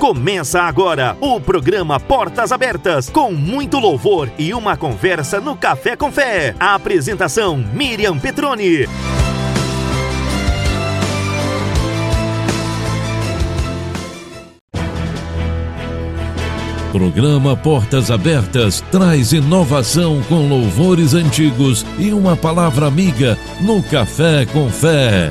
Começa agora o programa Portas Abertas, com muito louvor e uma conversa no Café com Fé. A apresentação Miriam Petroni. Programa Portas Abertas traz inovação com louvores antigos e uma palavra amiga no Café com Fé.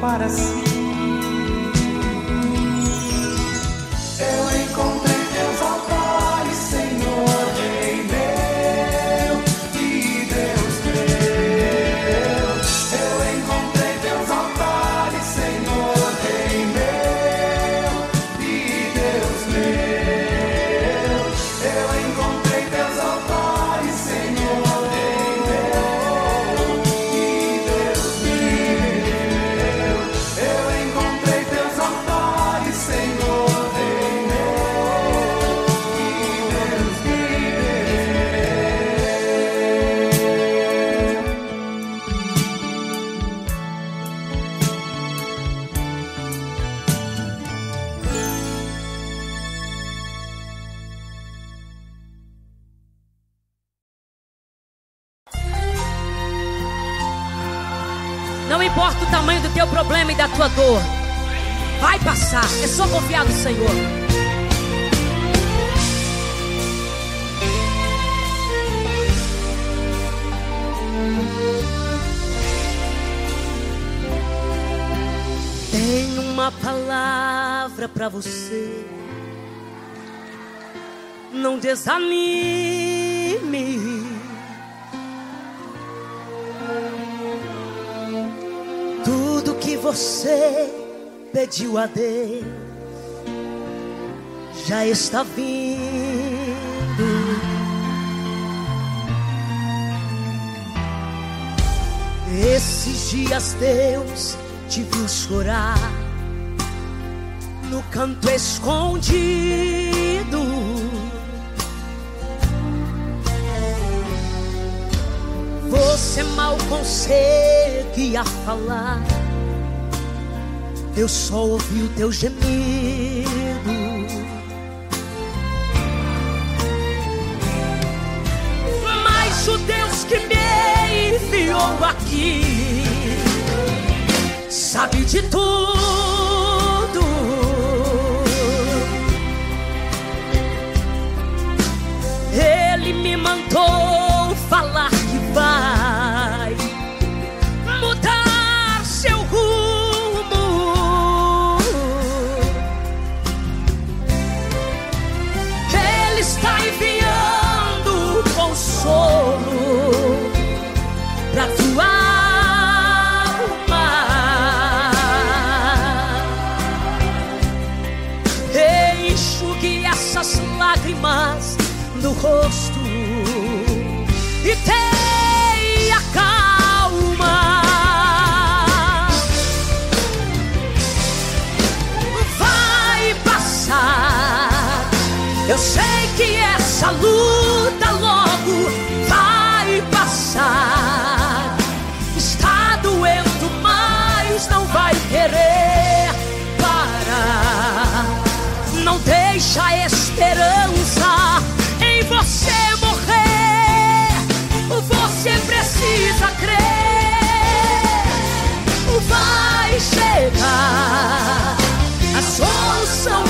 para si. você. Não desanime. Tudo que você pediu a Deus já está vindo. Esses dias Deus te viu chorar no canto escondido. Você mal conseguia falar, eu só ouvi o teu gemido. Mas o Deus que me enviou aqui sabe de tudo. Essa luta logo vai passar. Está doendo, mas não vai querer parar. Não deixa esperança em você morrer. Você precisa crer. Vai chegar a solução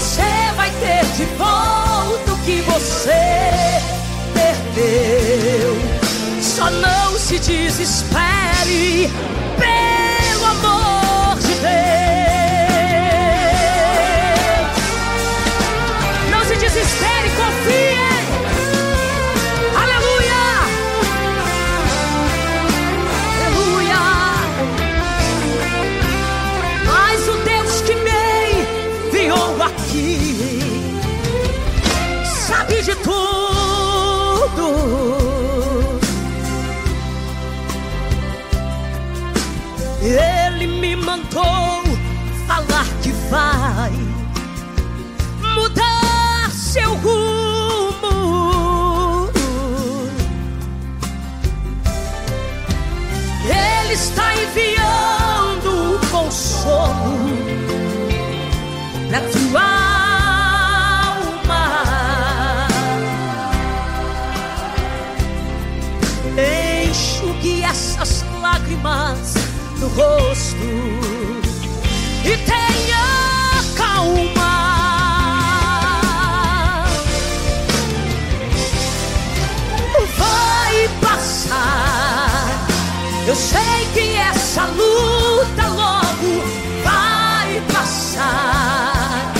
Você vai ter de volta o que você perdeu. Só não se desespere, lágrimas no rosto e tenha calma. Vai passar. Eu sei que essa luta logo vai passar.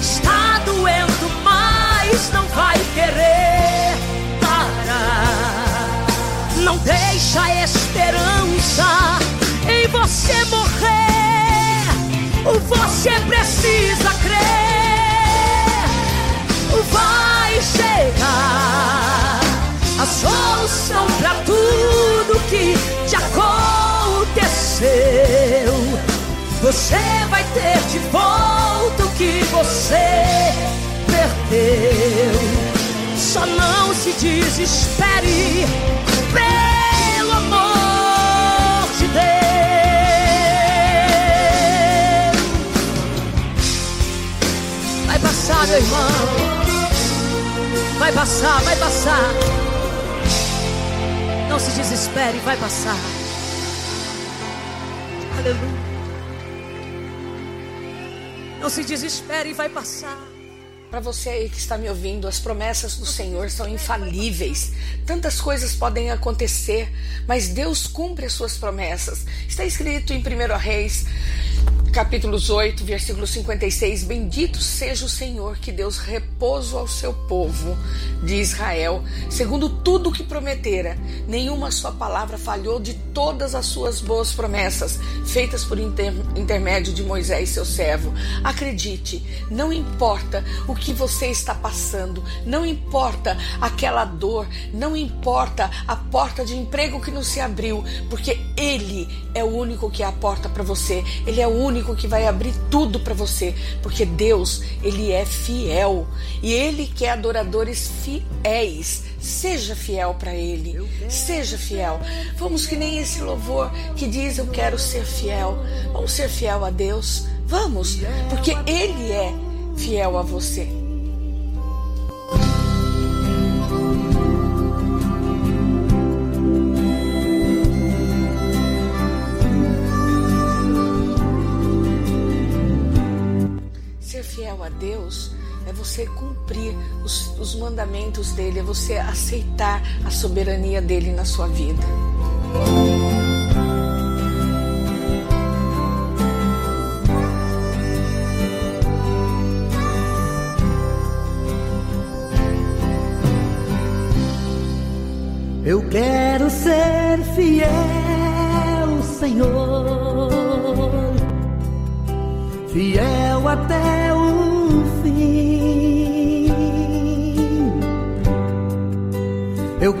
Está doendo, mas não vai querer parar. Não deixa a esperança em você morrer. Você precisa crer. Vai chegar a solução pra tudo que te aconteceu. Você vai ter de volta o que você perdeu. Só não se desespere, de Deus. Vai passar, meu irmão. Vai passar, vai passar. Não se desespere, vai passar. Aleluia. Não se desespere, vai passar. Para você aí que está me ouvindo, as promessas do Senhor são infalíveis. Tantas coisas podem acontecer, mas Deus cumpre as suas promessas. Está escrito em 1 Reis capítulos 8, versículo 56. Bendito seja o Senhor que Deus repouso ao seu povo de Israel, segundo tudo o que prometera. Nenhuma sua palavra falhou de todas as suas boas promessas, feitas por inter, intermédio de Moisés, seu servo. Acredite, não importa o que você está passando, não importa aquela dor, não importa a porta de emprego que não se abriu, porque Ele é o único que é a porta para você, Ele é o único que vai abrir tudo para você, porque Deus, Ele é fiel e Ele quer adoradores fiéis. Seja fiel para Ele, seja fiel. Vamos que nem esse louvor que diz: Eu quero ser fiel. Vamos ser fiel a Deus. Vamos, porque Ele é fiel a você. Você cumprir os, os mandamentos dele, é você aceitar a soberania dele na sua vida. Eu quero ser fiel, Senhor, fiel até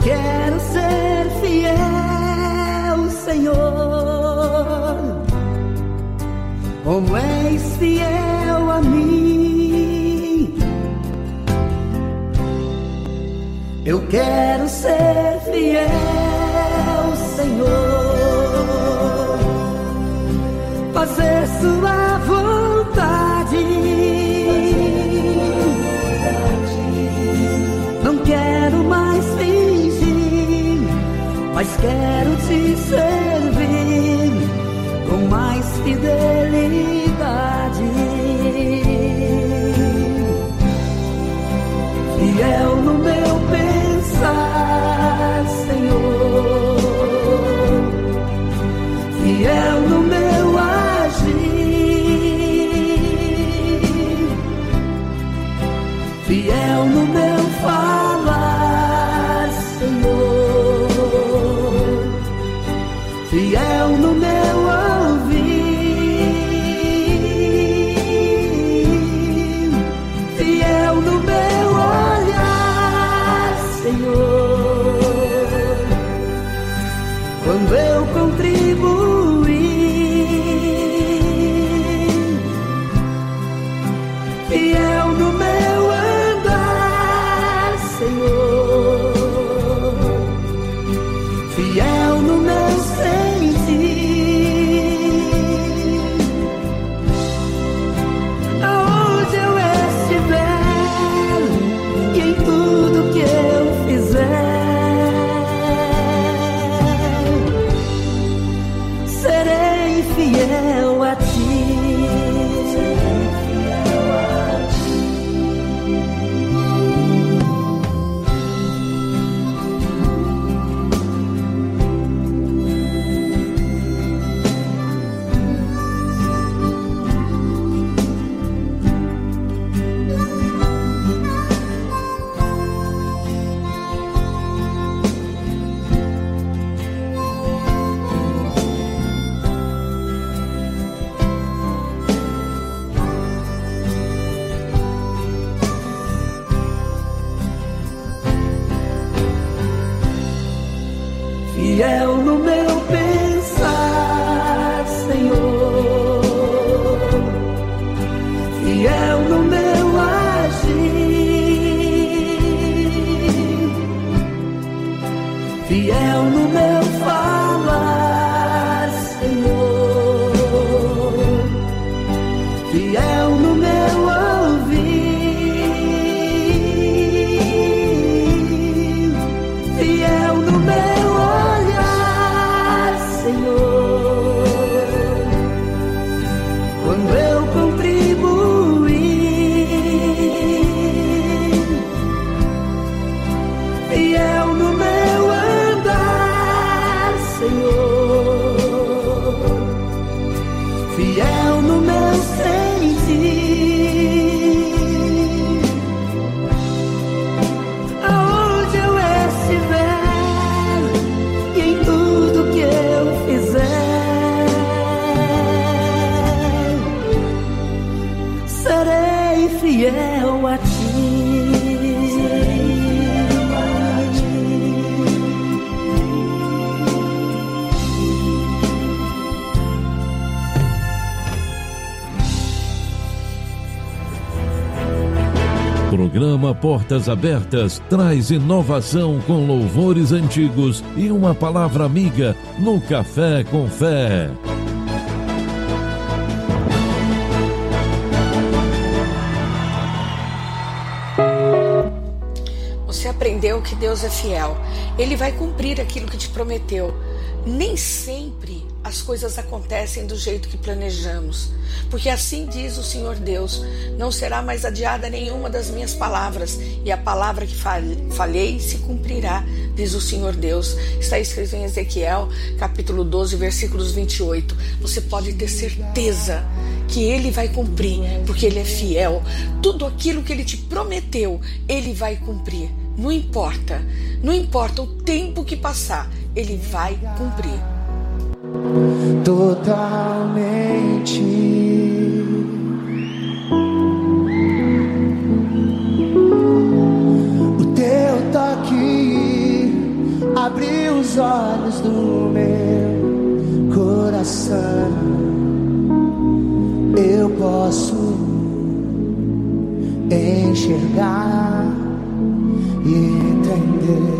quero ser fiel, Senhor, como és fiel a mim. Eu quero ser fiel, Senhor, fazer Sua vontade. Quero te servir Portas Abertas traz inovação com louvores antigos e uma palavra amiga no Café com Fé. Você aprendeu que Deus é fiel. Ele vai cumprir aquilo que te prometeu. Nem sempre as coisas acontecem do jeito que planejamos. Porque assim diz o Senhor Deus: não será mais adiada nenhuma das minhas palavras, e a palavra que falei se cumprirá, diz o Senhor Deus. Está escrito em Ezequiel, capítulo 12, versículos 28. Você pode ter certeza que ele vai cumprir, porque ele é fiel. Tudo aquilo que ele te prometeu, ele vai cumprir. Não importa, não importa o tempo que passar, ele vai cumprir. Totalmente. Os olhos do meu coração. Eu posso enxergar e entender.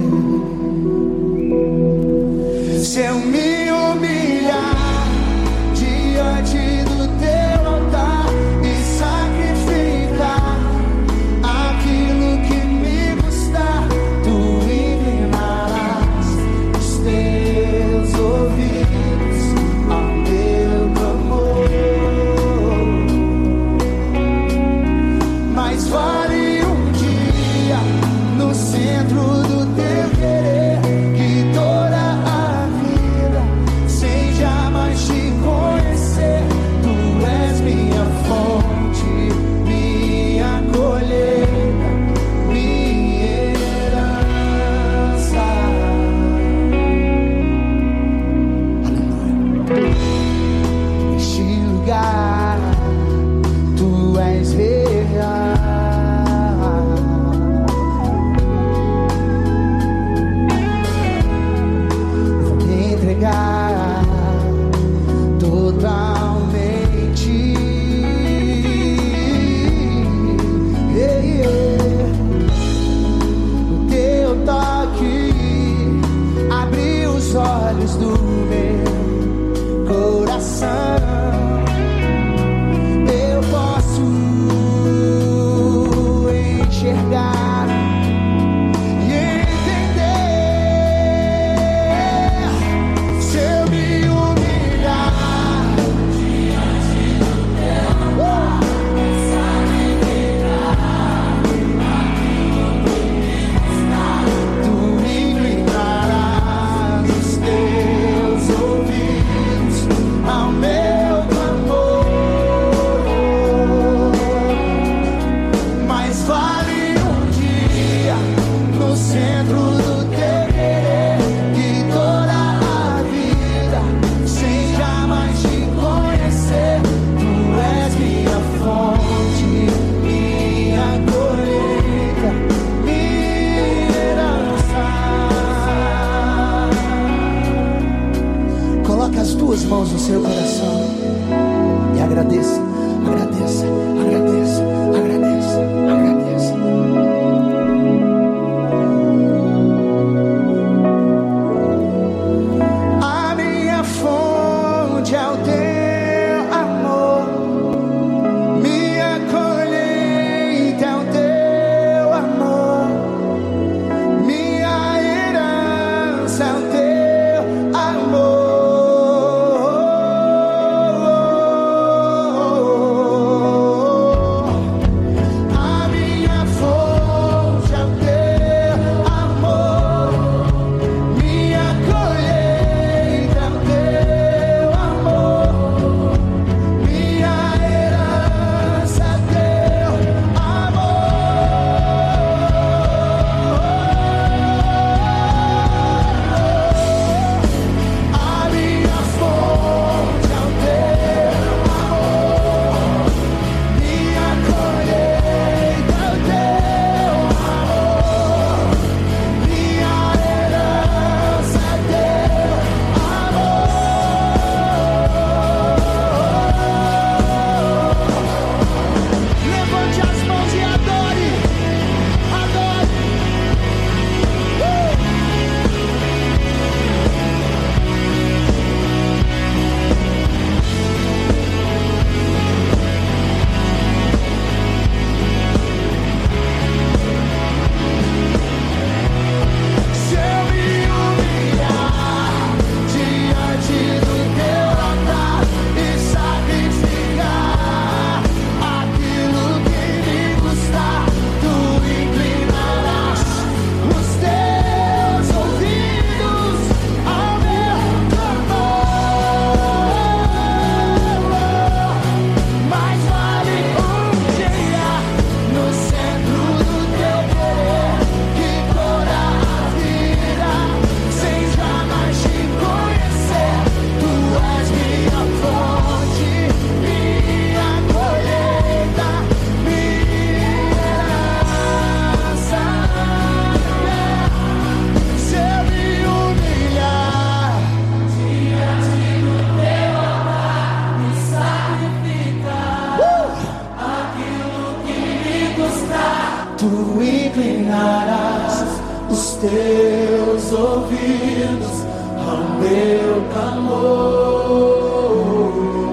Teus ouvidos ao meu clamor.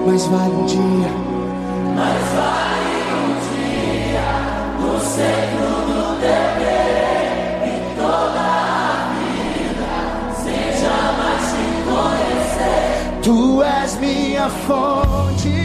Mas vale um dia, mas vale um dia no centro do teu e toda a vida seja mais te conhecer. Tu és minha fonte,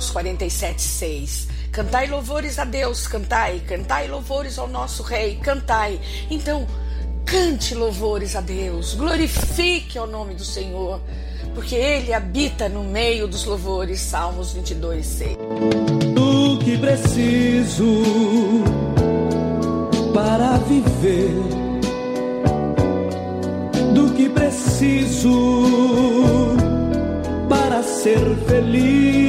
Salmos 47, 6. Cantai louvores a Deus, cantai, cantai louvores ao nosso Rei, cantai. Então, cante louvores a Deus, glorifique ao nome do Senhor, porque Ele habita no meio dos louvores. Salmos 22, 6. O que preciso para viver, do que preciso para ser feliz.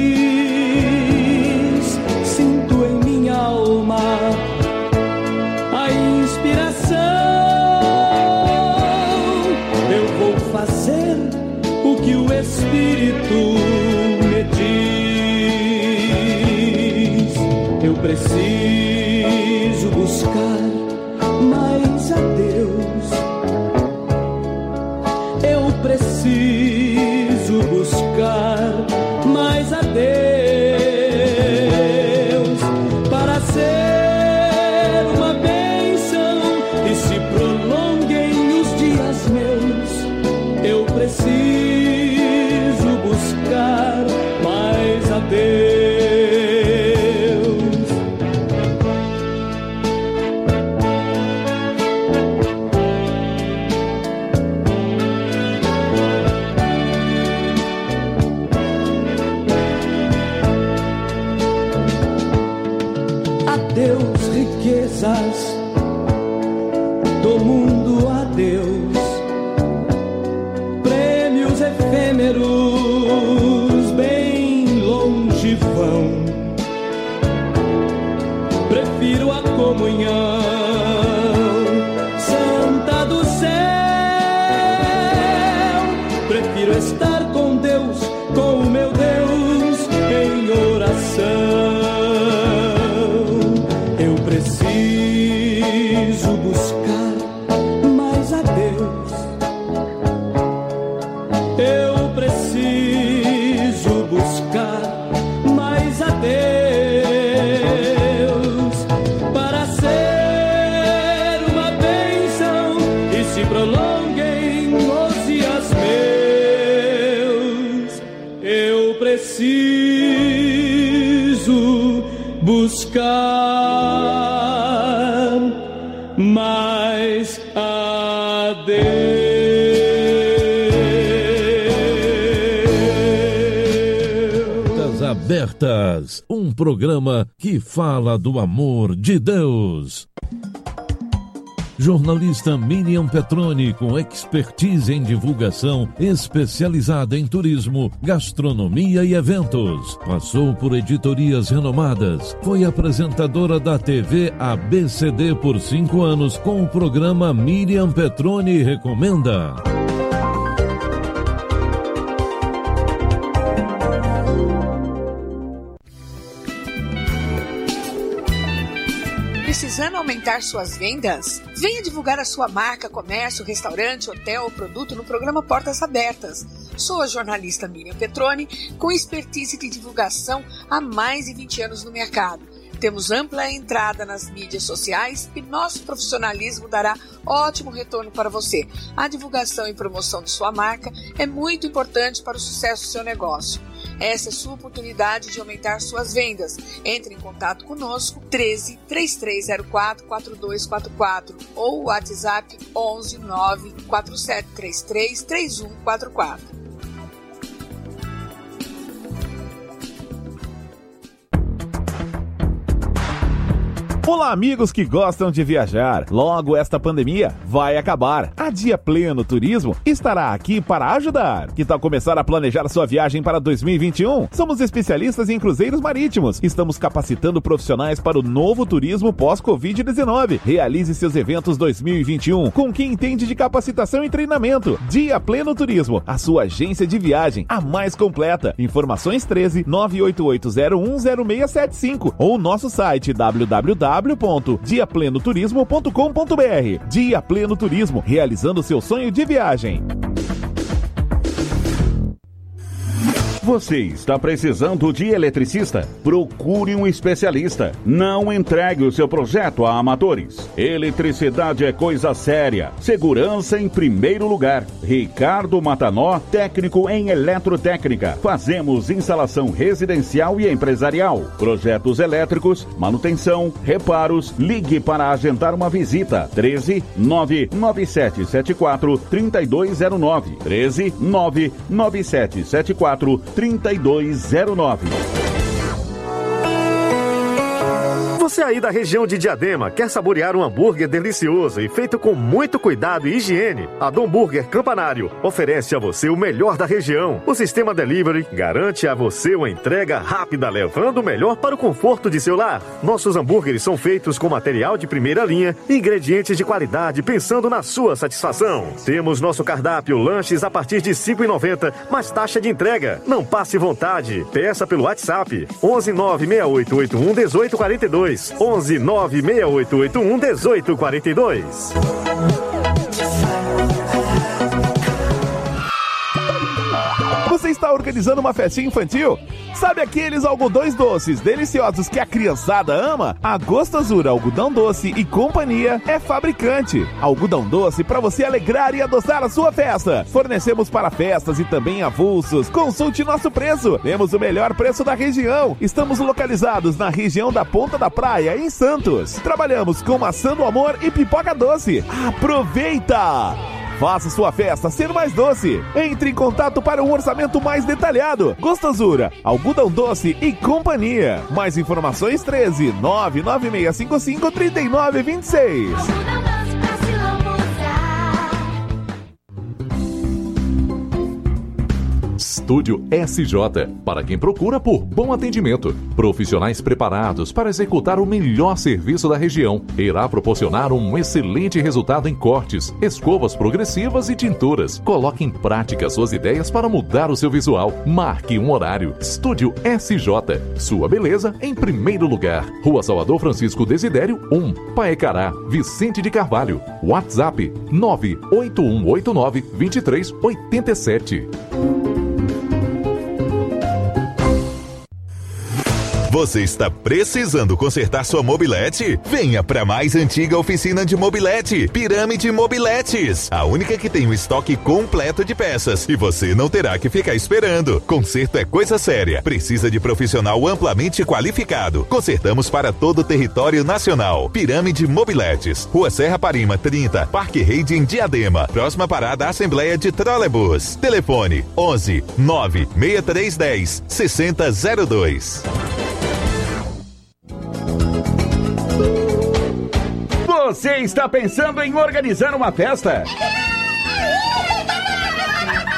Abertas, um programa que fala do amor de Deus. Jornalista Miriam Petroni, com expertise em divulgação, especializada em turismo, gastronomia e eventos. Passou por editorias renomadas. Foi apresentadora da TV ABCD por cinco anos com o programa Miriam Petroni Recomenda. Precisando aumentar suas vendas? Venha divulgar a sua marca, comércio, restaurante, hotel ou produto no programa Portas Abertas. Sou a jornalista Miriam Petroni, com expertise de divulgação há mais de 20 anos no mercado. Temos ampla entrada nas mídias sociais e nosso profissionalismo dará ótimo retorno para você. A divulgação e promoção de sua marca é muito importante para o sucesso do seu negócio. Essa é sua oportunidade de aumentar suas vendas. Entre em contato conosco 13 3304 4244 ou WhatsApp 11 9 4733 3144. Olá, amigos que gostam de viajar. Logo, esta pandemia vai acabar. A Dia Pleno Turismo estará aqui para ajudar. Que tal começar a planejar sua viagem para 2021? Somos especialistas em cruzeiros marítimos. Estamos capacitando profissionais para o novo turismo pós-Covid-19. Realize seus eventos 2021 com quem entende de capacitação e treinamento. Dia Pleno Turismo, a sua agência de viagem, a mais completa. Informações 13 988010675 ou nosso site www www.diaplenoturismo.com.br. Dia Pleno Turismo, realizando seu sonho de viagem. Você está precisando de eletricista? Procure um especialista. Não entregue o seu projeto a amadores. Eletricidade é coisa séria. Segurança em primeiro lugar. Ricardo Matanó, técnico em eletrotécnica. Fazemos instalação residencial e empresarial. Projetos elétricos, manutenção, reparos. Ligue para agendar uma visita. 13 99774 3209. 13 99774 3209. Você aí da região de Diadema quer saborear um hambúrguer delicioso e feito com muito cuidado e higiene? A Dom Burger Campanário oferece a você o melhor da região. O sistema delivery garante a você uma entrega rápida, levando o melhor para o conforto de seu lar. Nossos hambúrgueres são feitos com material de primeira linha e ingredientes de qualidade, pensando na sua satisfação. Temos nosso cardápio lanches a partir de R$ 5,90, mais taxa de entrega. Não passe vontade. Peça pelo WhatsApp 11 96881 1842. 11 96881 1842. Está organizando uma festinha infantil? Sabe aqueles algodões doces deliciosos que a criançada ama? A Gostosura Algodão Doce e Companhia é fabricante. Algodão doce para você alegrar e adoçar a sua festa. Fornecemos para festas e também avulsos. Consulte nosso preço. Temos o melhor preço da região. Estamos localizados na região da Ponta da Praia, em Santos. Trabalhamos com maçã do amor e pipoca doce. Aproveita! Faça sua festa ser mais doce. Entre em contato para um orçamento mais detalhado. Gostosura, algodão doce e companhia. Mais informações 13 99655 3926. Estúdio SJ, para quem procura por bom atendimento. Profissionais preparados para executar o melhor serviço da região. Irá proporcionar um excelente resultado em cortes, escovas progressivas e tinturas. Coloque em prática suas ideias para mudar o seu visual. Marque um horário. Estúdio SJ, sua beleza em primeiro lugar. Rua Salvador Francisco Desidério 1, Paecará, Vicente de Carvalho. WhatsApp 98189 2387. Você está precisando consertar sua mobilete? Venha para a mais antiga oficina de mobilete, Pirâmide Mobiletes, a única que tem um estoque completo de peças e você não terá que ficar esperando. Conserto é coisa séria, precisa de profissional amplamente qualificado. Consertamos para todo o território nacional. Pirâmide Mobiletes, Rua Serra Parima 30, Parque Rede em Diadema, próxima parada Assembleia de Trolebus. Telefone 11 9 6310 6002. Você está pensando em organizar uma festa?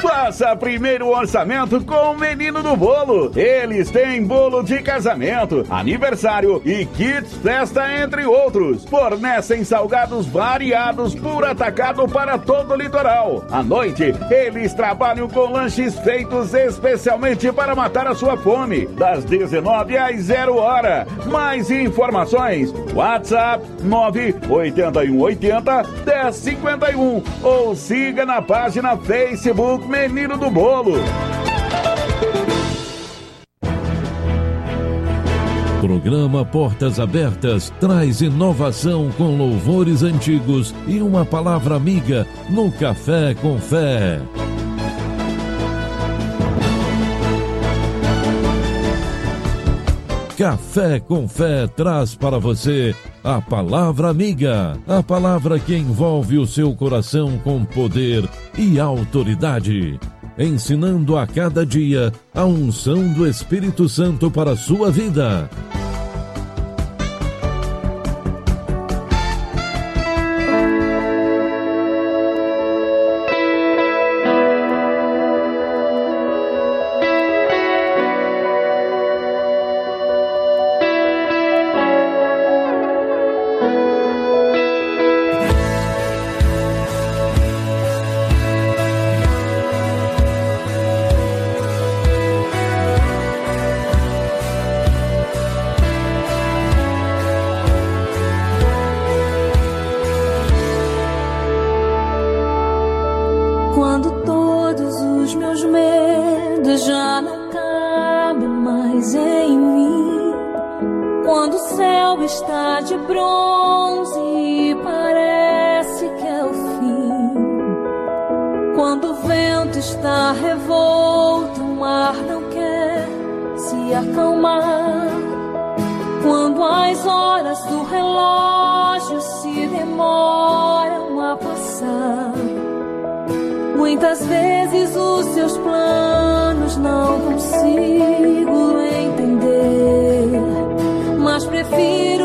Faça primeiro orçamento com o menino do bolo. Eles têm bolo de casamento, aniversário e kits festa, entre outros. Fornecem salgados variados por atacado para todo o litoral. À noite, eles trabalham com lanches feitos especialmente para matar a sua fome. Das 19 às 0 hora. Mais informações: WhatsApp 98180 1051 ou siga na página Facebook Menino do Bolo. Programa Portas Abertas traz inovação com louvores antigos e uma palavra amiga no Café com Fé. Café com Fé traz para você a palavra amiga, a palavra que envolve o seu coração com poder e autoridade, ensinando a cada dia a unção do Espírito Santo para a sua vida. acalmar quando as horas do relógio se demoram a passar. Muitas vezes os seus planos não consigo entender, mas prefiro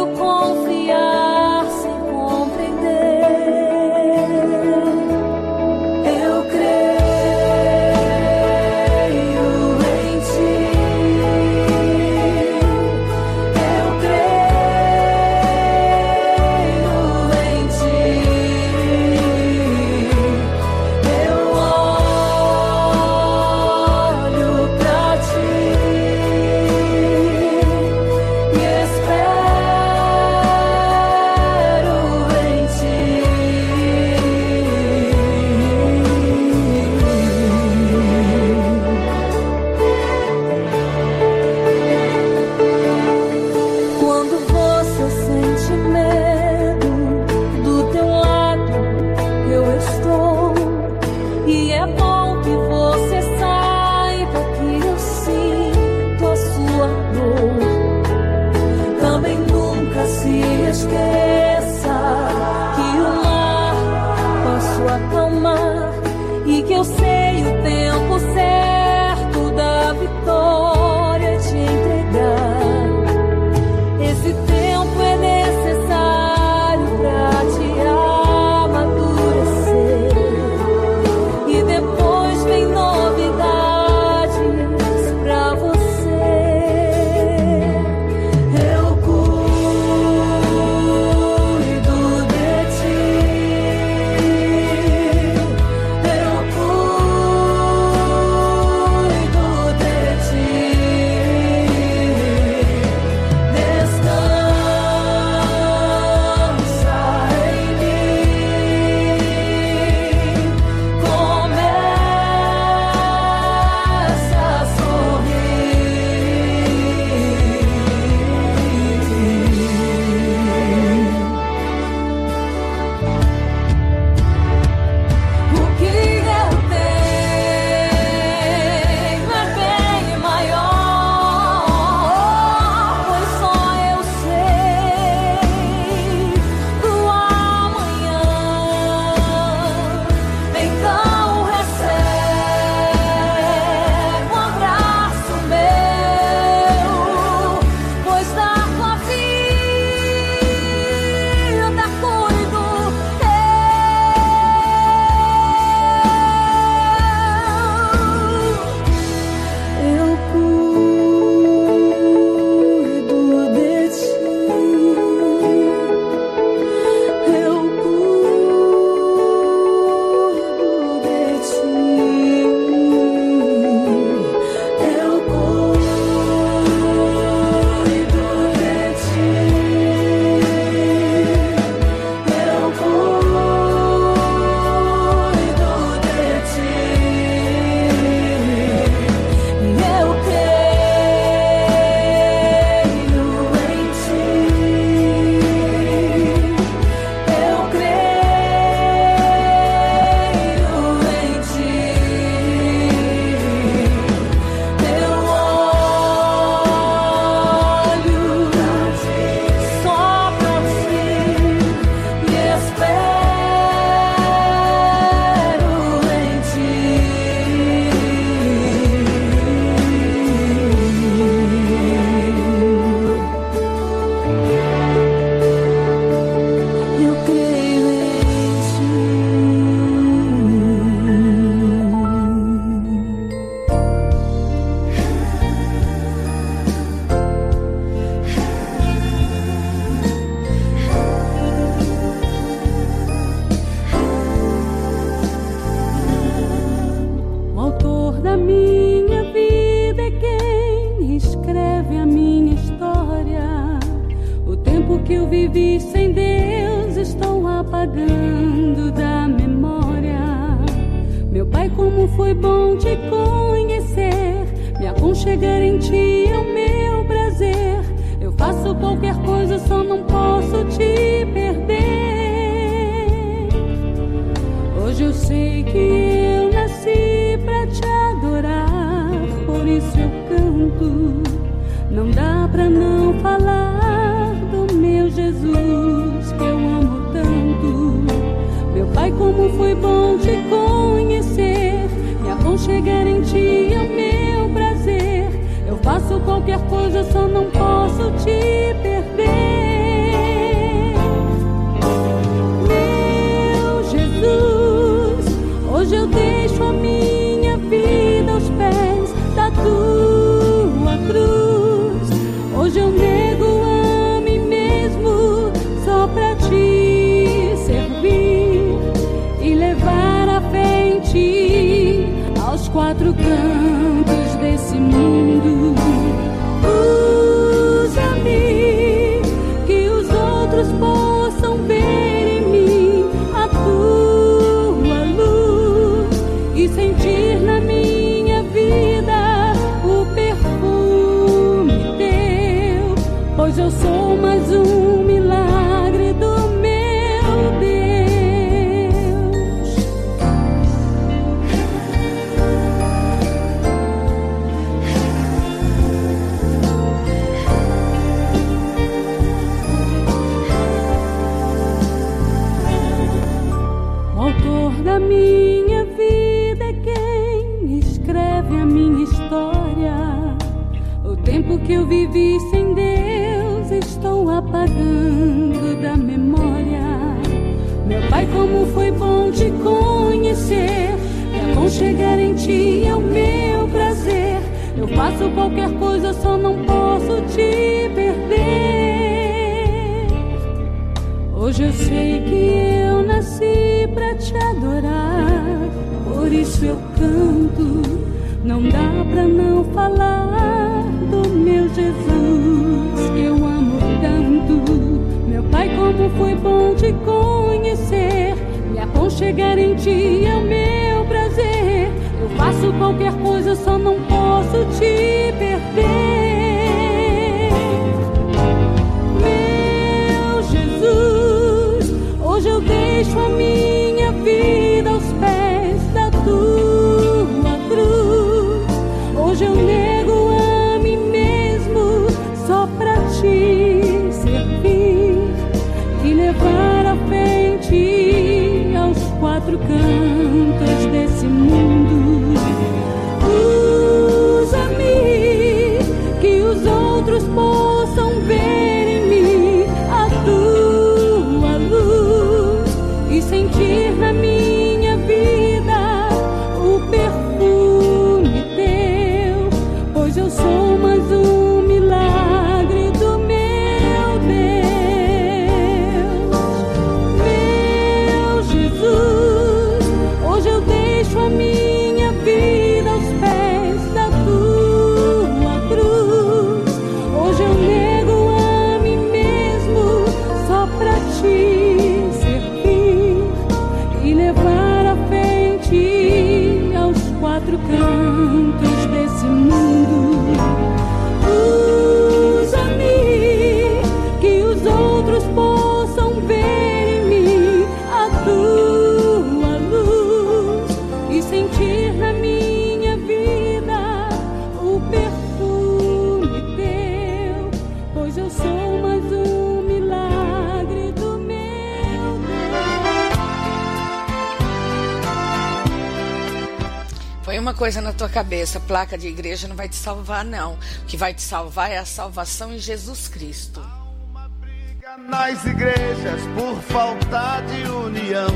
coisa na tua cabeça: placa de igreja não vai te salvar, não. O que vai te salvar é a salvação em Jesus Cristo. Há uma briga nas igrejas por falta de união.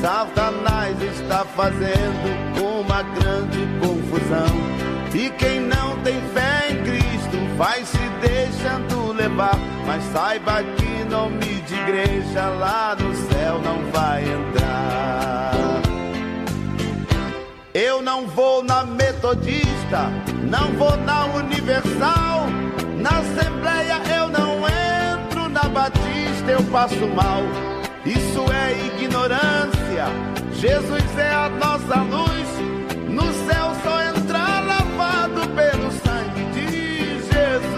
Satanás está fazendo uma grande confusão. E quem não tem fé em Cristo vai se deixando levar. Mas saiba que nome de igreja lá no céu não vai entrar. Eu não vou na Metodista, não vou na Universal, na Assembleia eu não entro, na Batista eu passo mal. Isso é ignorância, Jesus é a nossa luz, no céu só entrar lavado pelo sangue de Jesus.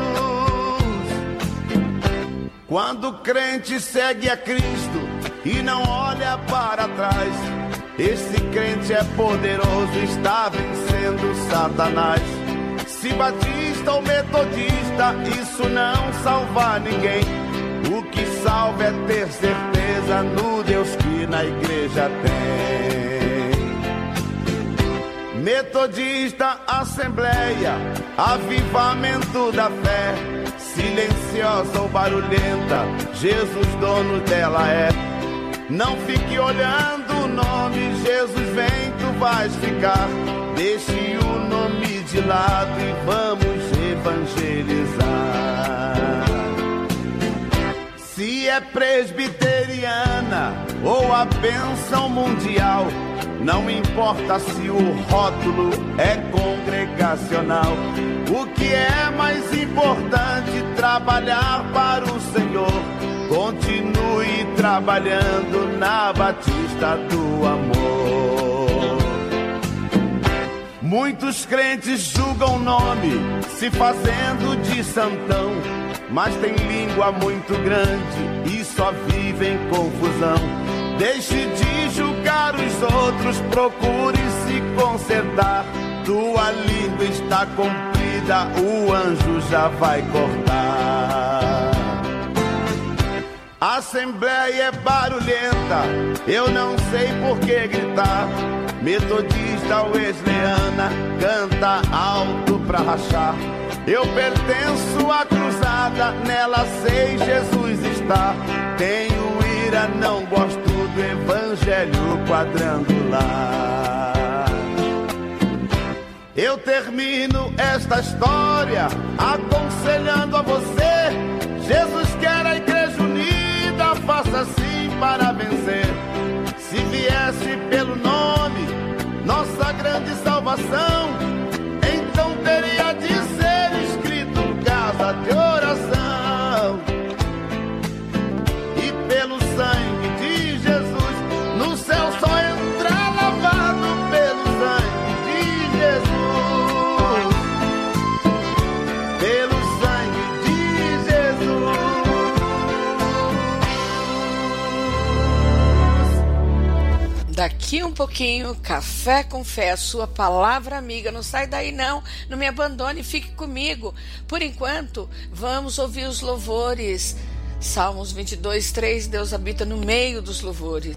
Quando o crente segue a Cristo e não olha para trás, esse crente é poderoso, está vencendo Satanás. Se batista ou metodista, isso não salva ninguém. O que salva é ter certeza no Deus que na igreja tem. Metodista, assembleia, avivamento da fé. Silenciosa ou barulhenta, Jesus dono dela é. Não fique olhando o nome, Jesus vem, tu vais ficar. Deixe o nome de lado e vamos evangelizar. Se é presbiteriana ou a bênção mundial, não importa se o rótulo é congregacional. O que é mais importante trabalhar para o Senhor. Continue trabalhando na Batista do Amor. Muitos crentes julgam nome, se fazendo de santão, mas tem língua muito grande e só vive em confusão. Deixe de julgar os outros, procure se consertar. Tua língua está comprida, o anjo já vai cortar. Assembleia é barulhenta, eu não sei por que gritar. Metodista wesleyana canta alto pra rachar. Eu pertenço à cruzada, nela sei Jesus está. Tenho ira, não gosto do evangelho quadrangular. Eu termino esta história aconselhando a você. Jesus quer para vencer. Se viesse pelo nome, nossa grande salvação, então teria de ser escrito casa de Daqui um pouquinho, Café com Fé, a sua palavra amiga. Não sai daí, não. Não me abandone, fique comigo. Por enquanto, vamos ouvir os louvores. Salmos 22, 3. Deus habita no meio dos louvores.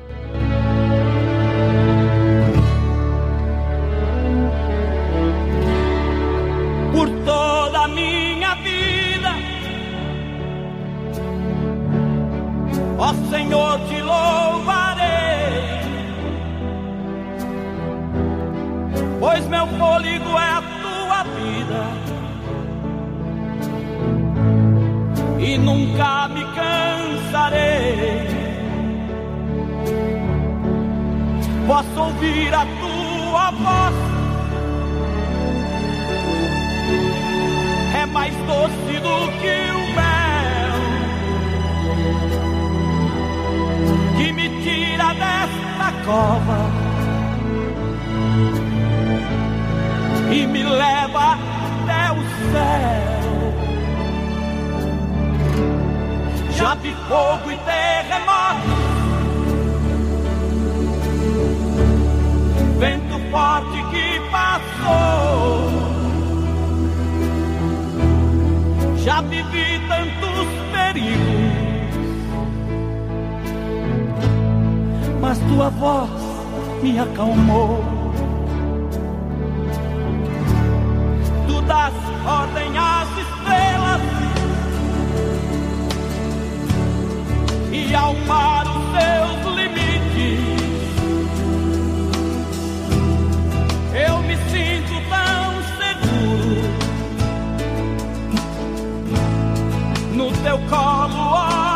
por toda a minha vida. Ó Senhor, te louvarei, pois meu fôlego é a tua vida e nunca me cansarei. Posso ouvir a tua voz. é mais doce do que o mel que me tira desta cova e me leva até o céu. Já vi fogo e terremoto, vento forte que passou. já vivi tantos perigos, mas tua voz me acalmou. Tu das ordem às estrelas e ao mar os seus limites. Eu me sinto tão seguro. no teu colo altíssimo.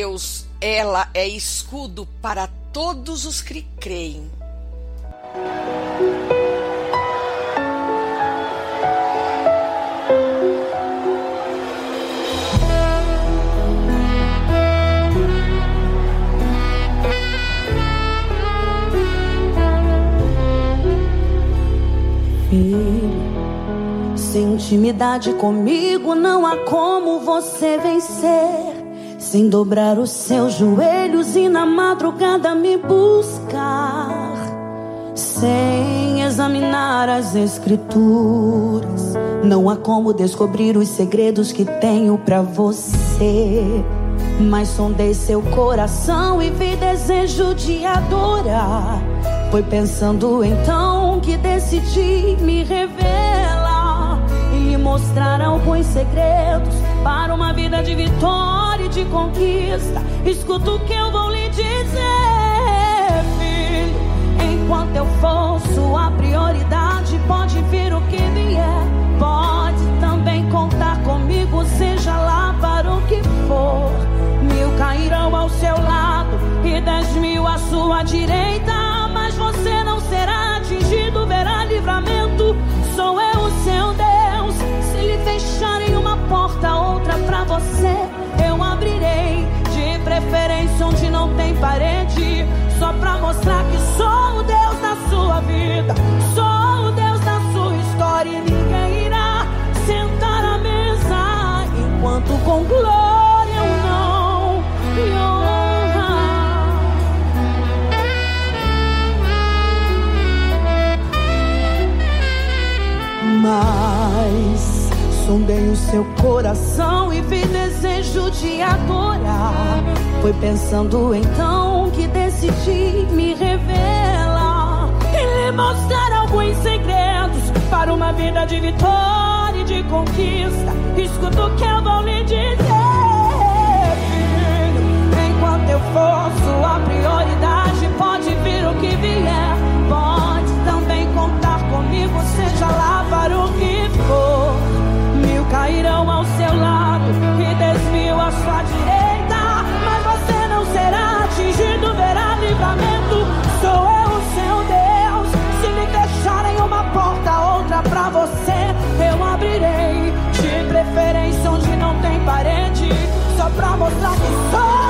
Deus, ela é escudo para todos os que creem. Filho, sem intimidade comigo não há como você vencer. Sem dobrar os seus joelhos e na madrugada me buscar. Sem examinar as escrituras, não há como descobrir os segredos que tenho pra você. Mas sondei seu coração e vi desejo de adorar. Foi pensando então que decidi me revelar e lhe mostrar alguns segredos para uma vida de vitória de conquista. Escuta o que eu vou lhe dizer, filho. Enquanto eu for sua prioridade, pode vir o que vier. Pode também contar comigo, seja lá para o que for. Mil cairão ao seu lado e dez mil à sua direita. Parede. Só pra mostrar que sou o Deus da sua vida. Sou o Deus da sua história. E ninguém irá sentar à mesa enquanto com glória eu não me honra. Mas sondei o seu coração e vi desejo de adorar. Foi pensando então que decidi me revelar e lhe mostrar alguns segredos para uma vida de vitória e de conquista. Escuta o que eu vou lhe dizer, filho. Enquanto eu for sua prioridade, pode vir o que vier. Pode também contar comigo, seja lá para o que for. Mil cairão ao seu lado e dez mil será atingido, verá livramento. Sou eu o seu Deus. Se lhe deixarem uma porta, outra pra você, eu abrirei. De preferência onde não tem parede. Só pra mostrar que sou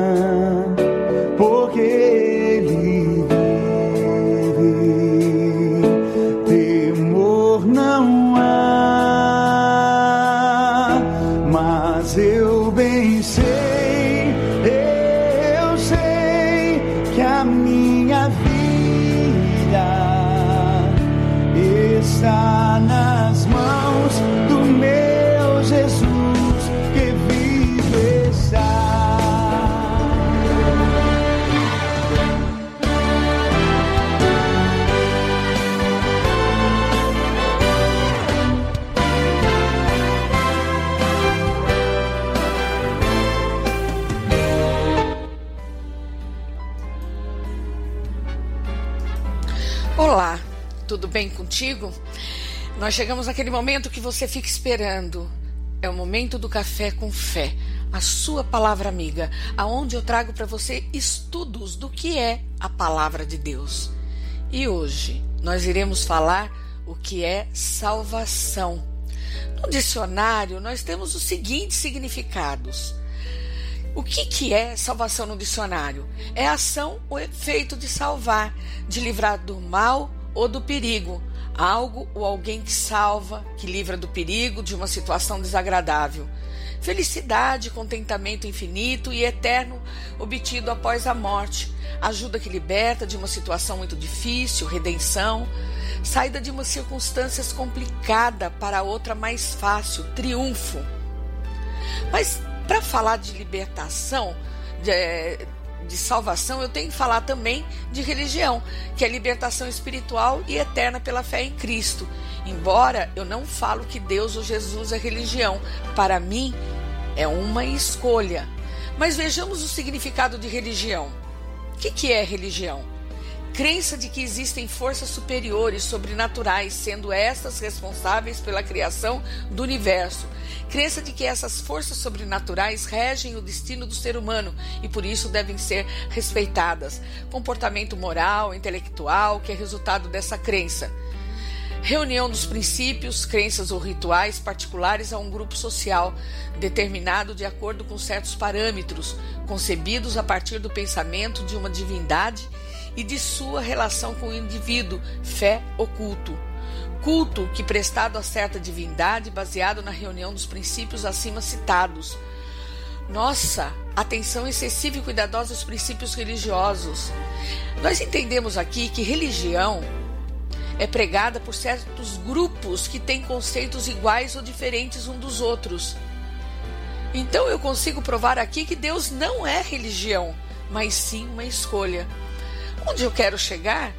Bem contigo? Nós chegamos naquele momento que você fica esperando. É o momento do café com fé, a sua palavra amiga, aonde eu trago para você estudos do que é a palavra de Deus. E hoje nós iremos falar o que é salvação. No dicionário nós temos os seguintes significados: o que, que é salvação no dicionário? É a ação ou efeito de salvar, de livrar do mal ou do perigo. Algo ou alguém que salva, que livra do perigo, de uma situação desagradável. Felicidade, contentamento infinito e eterno obtido após a morte. Ajuda que liberta de uma situação muito difícil, redenção. Saída de uma circunstância complicada para outra mais fácil, triunfo. Mas para falar de libertação, de, de, salvação, eu tenho que falar também de religião, que é libertação espiritual e eterna pela fé em Cristo. Embora eu não falo que Deus ou Jesus é religião, para mim é uma escolha. Mas vejamos o significado de religião. O que, que é religião? Crença de que existem forças superiores, sobrenaturais, sendo estas responsáveis pela criação do universo. Crença de que essas forças sobrenaturais regem o destino do ser humano e por isso devem ser respeitadas. Comportamento moral, intelectual, que é resultado dessa crença. Reunião dos princípios, crenças ou rituais particulares a um grupo social, determinado de acordo com certos parâmetros, concebidos a partir do pensamento de uma divindade e de sua relação com o indivíduo, fé ou culto. Culto que prestado a certa divindade baseado na reunião dos princípios acima citados. Nossa, atenção excessiva e cuidadosa aos princípios religiosos. Nós entendemos aqui que religião é pregada por certos grupos que têm conceitos iguais ou diferentes um dos outros. Então eu consigo provar aqui que Deus não é religião, mas sim uma escolha. Onde eu quero chegar?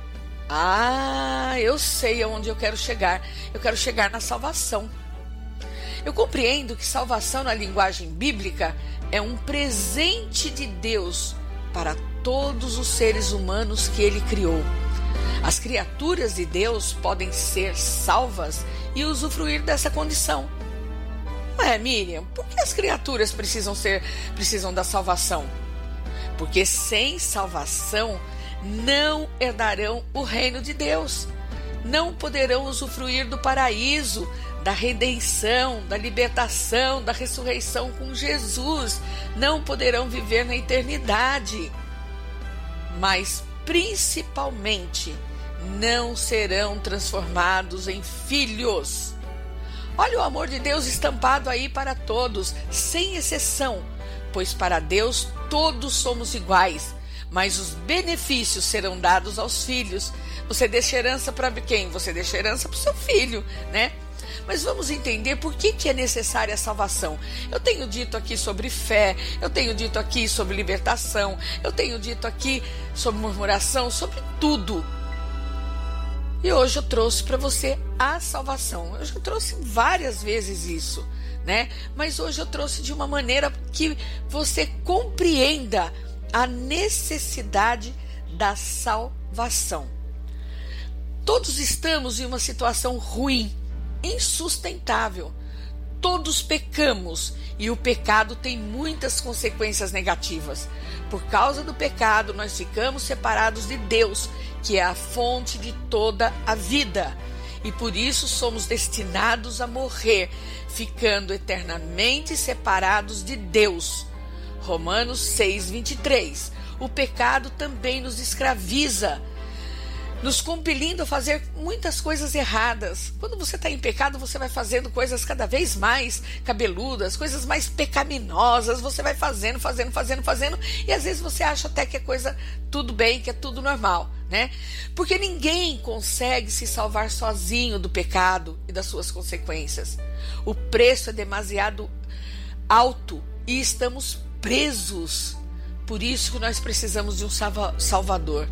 Ah, eu sei aonde eu quero chegar. Eu quero chegar na salvação. Eu compreendo que salvação na linguagem bíblica é um presente de Deus para todos os seres humanos que ele criou. As criaturas de Deus podem ser salvas e usufruir dessa condição. Ué, Miriam, por que as criaturas precisam ser precisam da salvação? Porque sem salvação não herdarão o reino de Deus, não poderão usufruir do paraíso, da redenção, da libertação, da ressurreição com Jesus, não poderão viver na eternidade. Mas principalmente não serão transformados em filhos. Olha o amor de Deus estampado aí para todos, sem exceção, pois para Deus todos somos iguais mas os benefícios serão dados aos filhos. Você deixa herança para quem? Você deixa herança para o seu filho, né? Mas vamos entender por que, que é necessária a salvação. Eu tenho dito aqui sobre fé, eu tenho dito aqui sobre libertação, eu tenho dito aqui sobre murmuração, sobre tudo. E hoje eu trouxe para você a salvação. Eu já trouxe várias vezes isso, né? Mas hoje eu trouxe de uma maneira que você compreenda a necessidade da salvação. Todos estamos em uma situação ruim, insustentável. Todos pecamos e o pecado tem muitas consequências negativas. Por causa do pecado, nós ficamos separados de Deus, que é a fonte de toda a vida. E por isso somos destinados a morrer, ficando eternamente separados de Deus. Romanos 6, 23. O pecado também nos escraviza, nos compelindo a fazer muitas coisas erradas. Quando você está em pecado, você vai fazendo coisas cada vez mais cabeludas, coisas mais pecaminosas. Você vai fazendo, fazendo, fazendo, fazendo, e às vezes você acha até que é coisa tudo bem, que é tudo normal, né? Porque ninguém consegue se salvar sozinho do pecado e das suas consequências. O preço é demasiado alto e estamos presos. Por isso que nós precisamos de um salvador.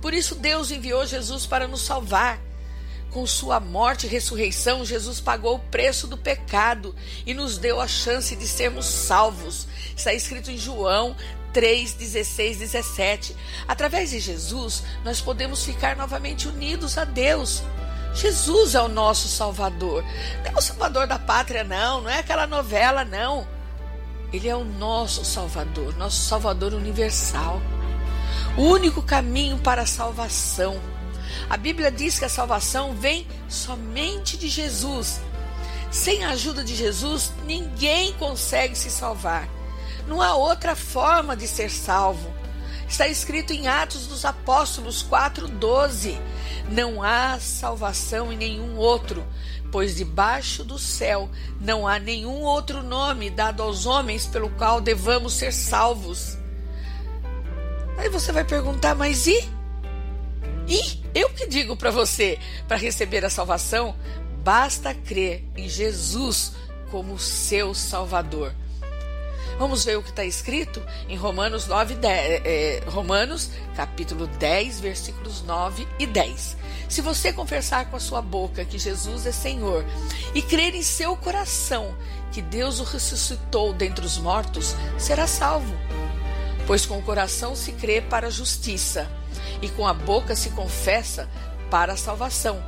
Por isso Deus enviou Jesus para nos salvar. Com sua morte e ressurreição, Jesus pagou o preço do pecado e nos deu a chance de sermos salvos. Está escrito em João 3, 16, 17. Através de Jesus, nós podemos ficar novamente unidos a Deus. Jesus é o nosso Salvador. Não é o Salvador da pátria, não. Não é aquela novela, não. Ele é o nosso Salvador, nosso Salvador universal. O único caminho para a salvação. A Bíblia diz que a salvação vem somente de Jesus. Sem a ajuda de Jesus, ninguém consegue se salvar. Não há outra forma de ser salvo. Está escrito em Atos dos Apóstolos 4:12. Não há salvação em nenhum outro, pois debaixo do céu não há nenhum outro nome dado aos homens pelo qual devamos ser salvos. Aí você vai perguntar, mas e? E eu que digo para você, para receber a salvação, basta crer em Jesus como seu Salvador. Vamos ver o que está escrito em Romanos 9, 10, é, é, Romanos capítulo 10, versículos 9 e 10. Se você confessar com a sua boca que Jesus é Senhor e crer em seu coração que Deus o ressuscitou dentre os mortos, será salvo. Pois com o coração se crê para a justiça e com a boca se confessa para a salvação.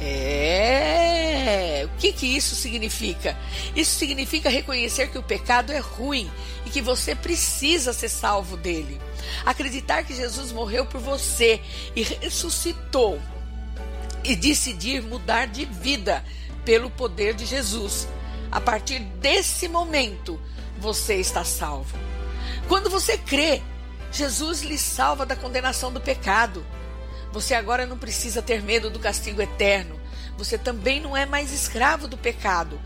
É. O que, que isso significa? Isso significa reconhecer que o pecado é ruim e que você precisa ser salvo dele. Acreditar que Jesus morreu por você e ressuscitou. E decidir mudar de vida pelo poder de Jesus. A partir desse momento, você está salvo. Quando você crê, Jesus lhe salva da condenação do pecado. Você agora não precisa ter medo do castigo eterno. Você também não é mais escravo do pecado.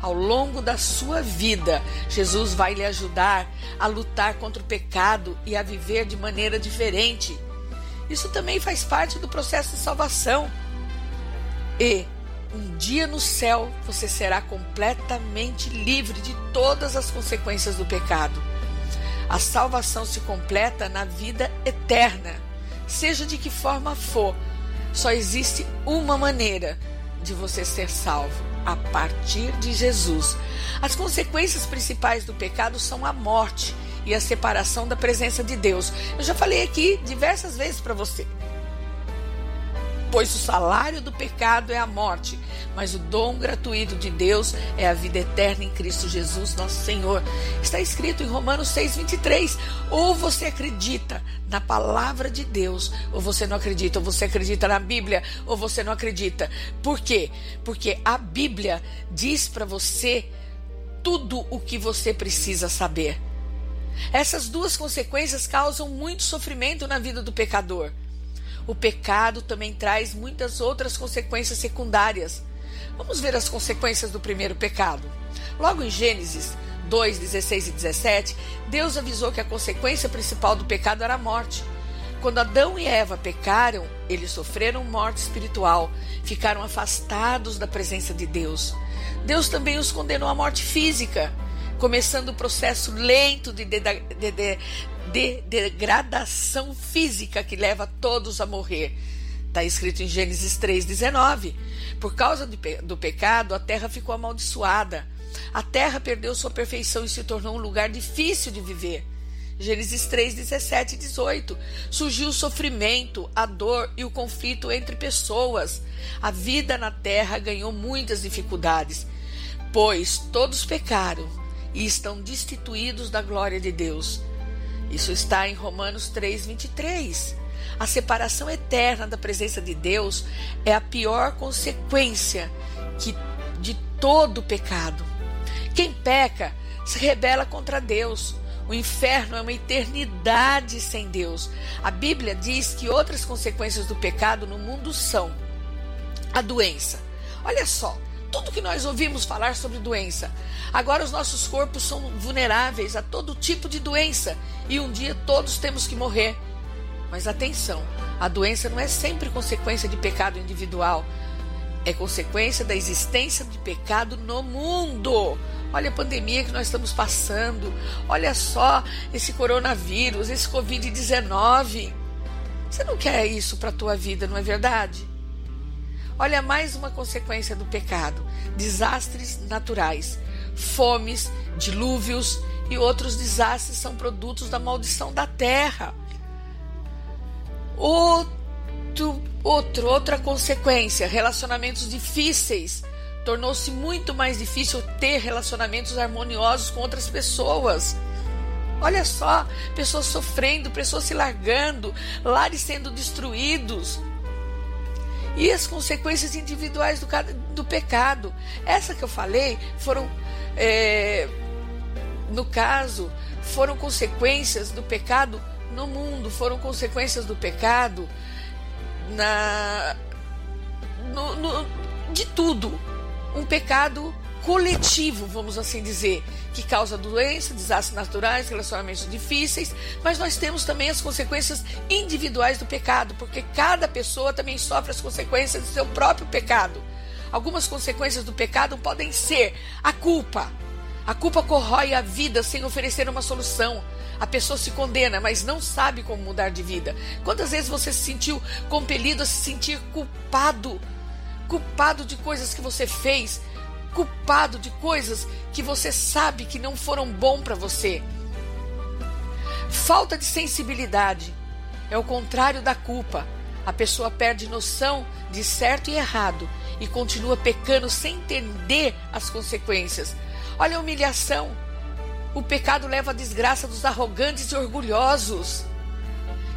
Ao longo da sua vida, Jesus vai lhe ajudar a lutar contra o pecado e a viver de maneira diferente. Isso também faz parte do processo de salvação. E um dia no céu você será completamente livre de todas as consequências do pecado. A salvação se completa na vida eterna seja de que forma for, só existe uma maneira de você ser salvo: a partir de Jesus. As consequências principais do pecado são a morte e a separação da presença de Deus. Eu já falei aqui diversas vezes para você pois o salário do pecado é a morte, mas o dom gratuito de Deus é a vida eterna em Cristo Jesus, nosso Senhor. Está escrito em Romanos 6:23. Ou você acredita na palavra de Deus, ou você não acredita, ou você acredita na Bíblia, ou você não acredita. Por quê? Porque a Bíblia diz para você tudo o que você precisa saber. Essas duas consequências causam muito sofrimento na vida do pecador. O pecado também traz muitas outras consequências secundárias. Vamos ver as consequências do primeiro pecado. Logo em Gênesis 2, 16 e 17, Deus avisou que a consequência principal do pecado era a morte. Quando Adão e Eva pecaram, eles sofreram morte espiritual, ficaram afastados da presença de Deus. Deus também os condenou à morte física, começando o processo lento de, de, de, de degradação física que leva todos a morrer. Está escrito em Gênesis 3,19. Por causa do pecado, a terra ficou amaldiçoada. A terra perdeu sua perfeição e se tornou um lugar difícil de viver. Gênesis 3, 17 e 18. Surgiu o sofrimento, a dor e o conflito entre pessoas. A vida na terra ganhou muitas dificuldades, pois todos pecaram e estão destituídos da glória de Deus. Isso está em Romanos 3, 23. A separação eterna da presença de Deus é a pior consequência que, de todo pecado. Quem peca se rebela contra Deus. O inferno é uma eternidade sem Deus. A Bíblia diz que outras consequências do pecado no mundo são a doença. Olha só, tudo que nós ouvimos falar sobre doença. Agora os nossos corpos são vulneráveis a todo tipo de doença e um dia todos temos que morrer. Mas atenção, a doença não é sempre consequência de pecado individual, é consequência da existência de pecado no mundo. Olha a pandemia que nós estamos passando. Olha só esse coronavírus, esse Covid-19. Você não quer isso para a tua vida, não é verdade? Olha mais uma consequência do pecado: desastres naturais, fomes, dilúvios e outros desastres são produtos da maldição da terra. Outro, outro, outra consequência: relacionamentos difíceis. Tornou-se muito mais difícil ter relacionamentos harmoniosos com outras pessoas. Olha só, pessoas sofrendo, pessoas se largando, lares sendo destruídos. E as consequências individuais do, do pecado. Essa que eu falei foram, é, no caso, foram consequências do pecado no mundo, foram consequências do pecado na, no, no, de tudo um pecado coletivo, vamos assim dizer, que causa doença, desastres naturais, relacionamentos difíceis, mas nós temos também as consequências individuais do pecado, porque cada pessoa também sofre as consequências do seu próprio pecado. Algumas consequências do pecado podem ser a culpa. A culpa corrói a vida sem oferecer uma solução. A pessoa se condena, mas não sabe como mudar de vida. Quantas vezes você se sentiu compelido a se sentir culpado culpado de coisas que você fez, culpado de coisas que você sabe que não foram bom para você. Falta de sensibilidade é o contrário da culpa. A pessoa perde noção de certo e errado e continua pecando sem entender as consequências. Olha a humilhação. O pecado leva à desgraça dos arrogantes e orgulhosos.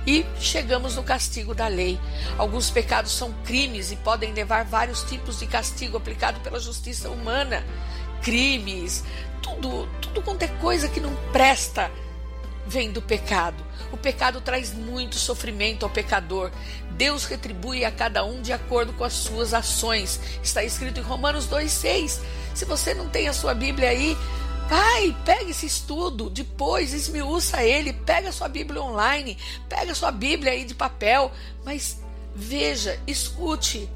E chegamos no castigo da lei. Alguns pecados são crimes e podem levar vários tipos de castigo aplicado pela justiça humana. Crimes, tudo, tudo quanto é coisa que não presta vem do pecado. O pecado traz muito sofrimento ao pecador. Deus retribui a cada um de acordo com as suas ações. Está escrito em Romanos 2,6. Se você não tem a sua Bíblia aí, Pai, pega esse estudo, depois esmiuça ele, pega sua Bíblia online, pega sua Bíblia aí de papel, mas veja, escute,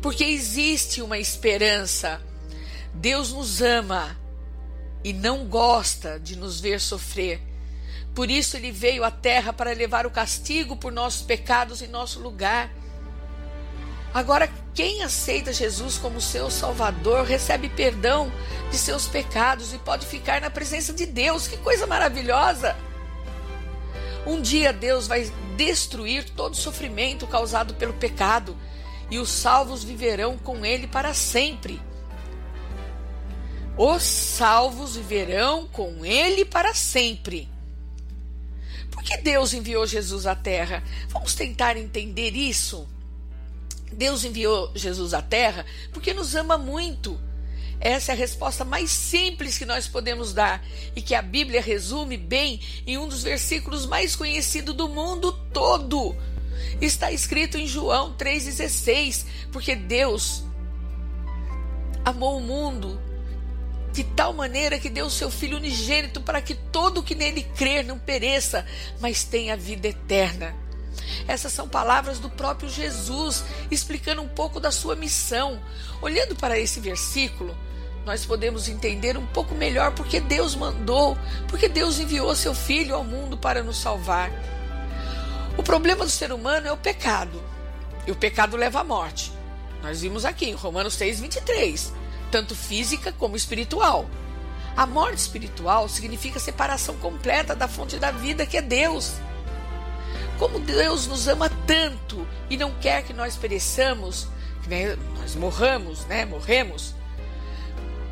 porque existe uma esperança. Deus nos ama e não gosta de nos ver sofrer. Por isso ele veio à terra para levar o castigo por nossos pecados em nosso lugar. Agora, quem aceita Jesus como seu Salvador recebe perdão de seus pecados e pode ficar na presença de Deus. Que coisa maravilhosa! Um dia Deus vai destruir todo o sofrimento causado pelo pecado e os salvos viverão com Ele para sempre. Os salvos viverão com Ele para sempre. Por que Deus enviou Jesus à Terra? Vamos tentar entender isso. Deus enviou Jesus à Terra porque nos ama muito. Essa é a resposta mais simples que nós podemos dar e que a Bíblia resume bem em um dos versículos mais conhecidos do mundo todo. Está escrito em João 3,16: porque Deus amou o mundo de tal maneira que deu o seu Filho unigênito para que todo que nele crer não pereça, mas tenha vida eterna. Essas são palavras do próprio Jesus, explicando um pouco da sua missão. Olhando para esse versículo, nós podemos entender um pouco melhor porque Deus mandou, porque Deus enviou seu Filho ao mundo para nos salvar. O problema do ser humano é o pecado, e o pecado leva à morte. Nós vimos aqui em Romanos 6, 23, tanto física como espiritual. A morte espiritual significa separação completa da fonte da vida, que é Deus. Como Deus nos ama tanto e não quer que nós pereçamos, que nós morramos, né? Morremos.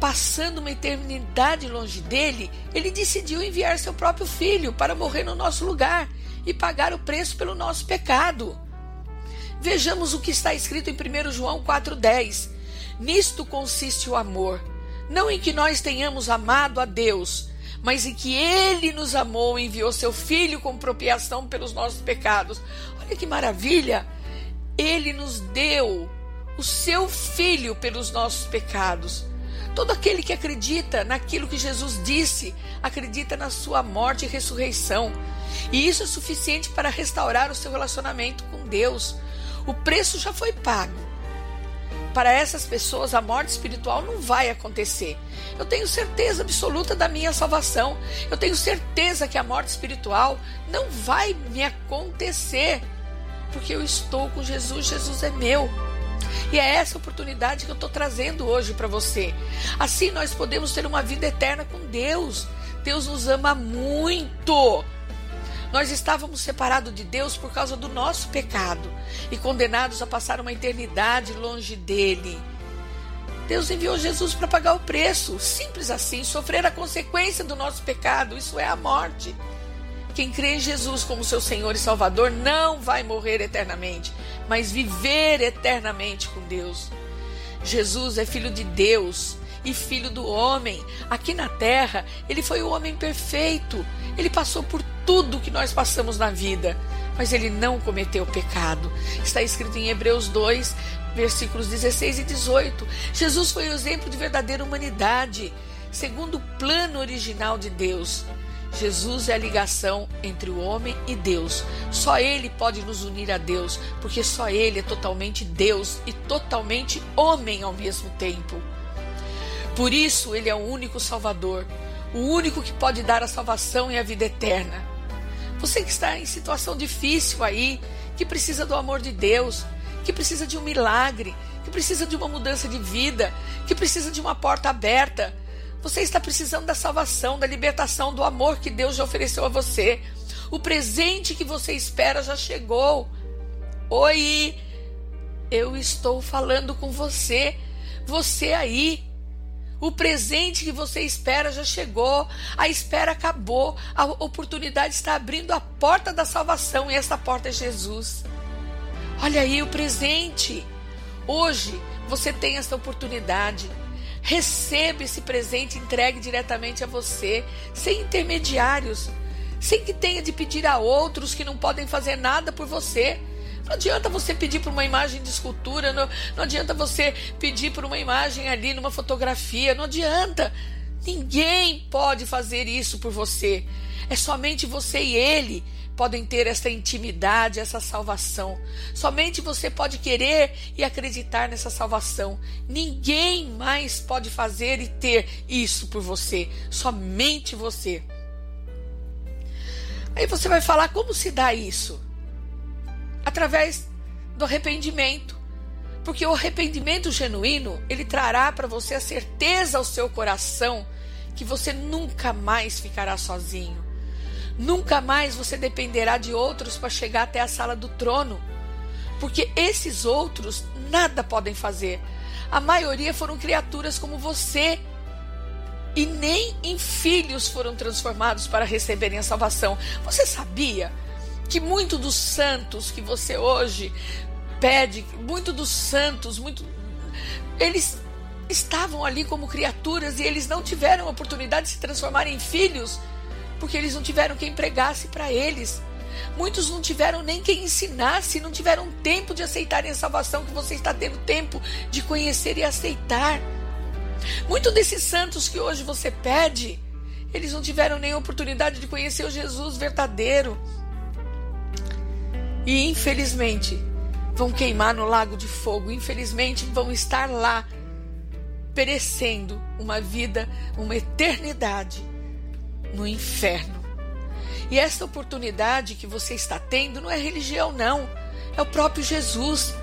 Passando uma eternidade longe dele, ele decidiu enviar seu próprio filho para morrer no nosso lugar e pagar o preço pelo nosso pecado. Vejamos o que está escrito em 1 João 4,10. Nisto consiste o amor, não em que nós tenhamos amado a Deus, mas em que Ele nos amou e enviou seu Filho como propiação pelos nossos pecados. Olha que maravilha! Ele nos deu o seu Filho pelos nossos pecados. Todo aquele que acredita naquilo que Jesus disse, acredita na sua morte e ressurreição. E isso é suficiente para restaurar o seu relacionamento com Deus. O preço já foi pago. Para essas pessoas, a morte espiritual não vai acontecer. Eu tenho certeza absoluta da minha salvação. Eu tenho certeza que a morte espiritual não vai me acontecer. Porque eu estou com Jesus, Jesus é meu. E é essa oportunidade que eu estou trazendo hoje para você. Assim nós podemos ter uma vida eterna com Deus. Deus nos ama muito. Nós estávamos separados de Deus por causa do nosso pecado e condenados a passar uma eternidade longe dele. Deus enviou Jesus para pagar o preço, simples assim, sofrer a consequência do nosso pecado, isso é a morte. Quem crê em Jesus como seu Senhor e Salvador não vai morrer eternamente, mas viver eternamente com Deus. Jesus é filho de Deus e filho do homem. Aqui na terra, ele foi o homem perfeito. Ele passou por tudo que nós passamos na vida, mas ele não cometeu pecado. Está escrito em Hebreus 2, versículos 16 e 18. Jesus foi o exemplo de verdadeira humanidade, segundo o plano original de Deus. Jesus é a ligação entre o homem e Deus. Só Ele pode nos unir a Deus, porque só Ele é totalmente Deus e totalmente homem ao mesmo tempo. Por isso, Ele é o único Salvador, o único que pode dar a salvação e a vida eterna. Você que está em situação difícil aí, que precisa do amor de Deus, que precisa de um milagre, que precisa de uma mudança de vida, que precisa de uma porta aberta você está precisando da salvação, da libertação, do amor que Deus já ofereceu a você. O presente que você espera já chegou. Oi, eu estou falando com você. Você aí. O presente que você espera já chegou, a espera acabou, a oportunidade está abrindo a porta da salvação e essa porta é Jesus. Olha aí o presente. Hoje você tem essa oportunidade. Receba esse presente entregue diretamente a você, sem intermediários, sem que tenha de pedir a outros que não podem fazer nada por você. Não adianta você pedir por uma imagem de escultura, não, não adianta você pedir por uma imagem ali numa fotografia, não adianta. Ninguém pode fazer isso por você. É somente você e ele podem ter essa intimidade, essa salvação. Somente você pode querer e acreditar nessa salvação. Ninguém mais pode fazer e ter isso por você. Somente você. Aí você vai falar como se dá isso? Através do arrependimento. Porque o arrependimento genuíno, ele trará para você a certeza ao seu coração que você nunca mais ficará sozinho Nunca mais você dependerá de outros para chegar até a sala do trono, porque esses outros nada podem fazer. A maioria foram criaturas como você e nem em filhos foram transformados para receberem a salvação. Você sabia que muito dos santos que você hoje pede, muito dos santos, muito eles estavam ali como criaturas e eles não tiveram oportunidade de se transformar em filhos? porque eles não tiveram quem pregasse para eles. Muitos não tiveram nem quem ensinasse, não tiveram tempo de aceitarem a salvação que você está tendo tempo de conhecer e aceitar. Muitos desses santos que hoje você pede, eles não tiveram nem oportunidade de conhecer o Jesus verdadeiro. E infelizmente vão queimar no lago de fogo, infelizmente vão estar lá perecendo uma vida, uma eternidade no inferno. E esta oportunidade que você está tendo não é religião, não. É o próprio Jesus.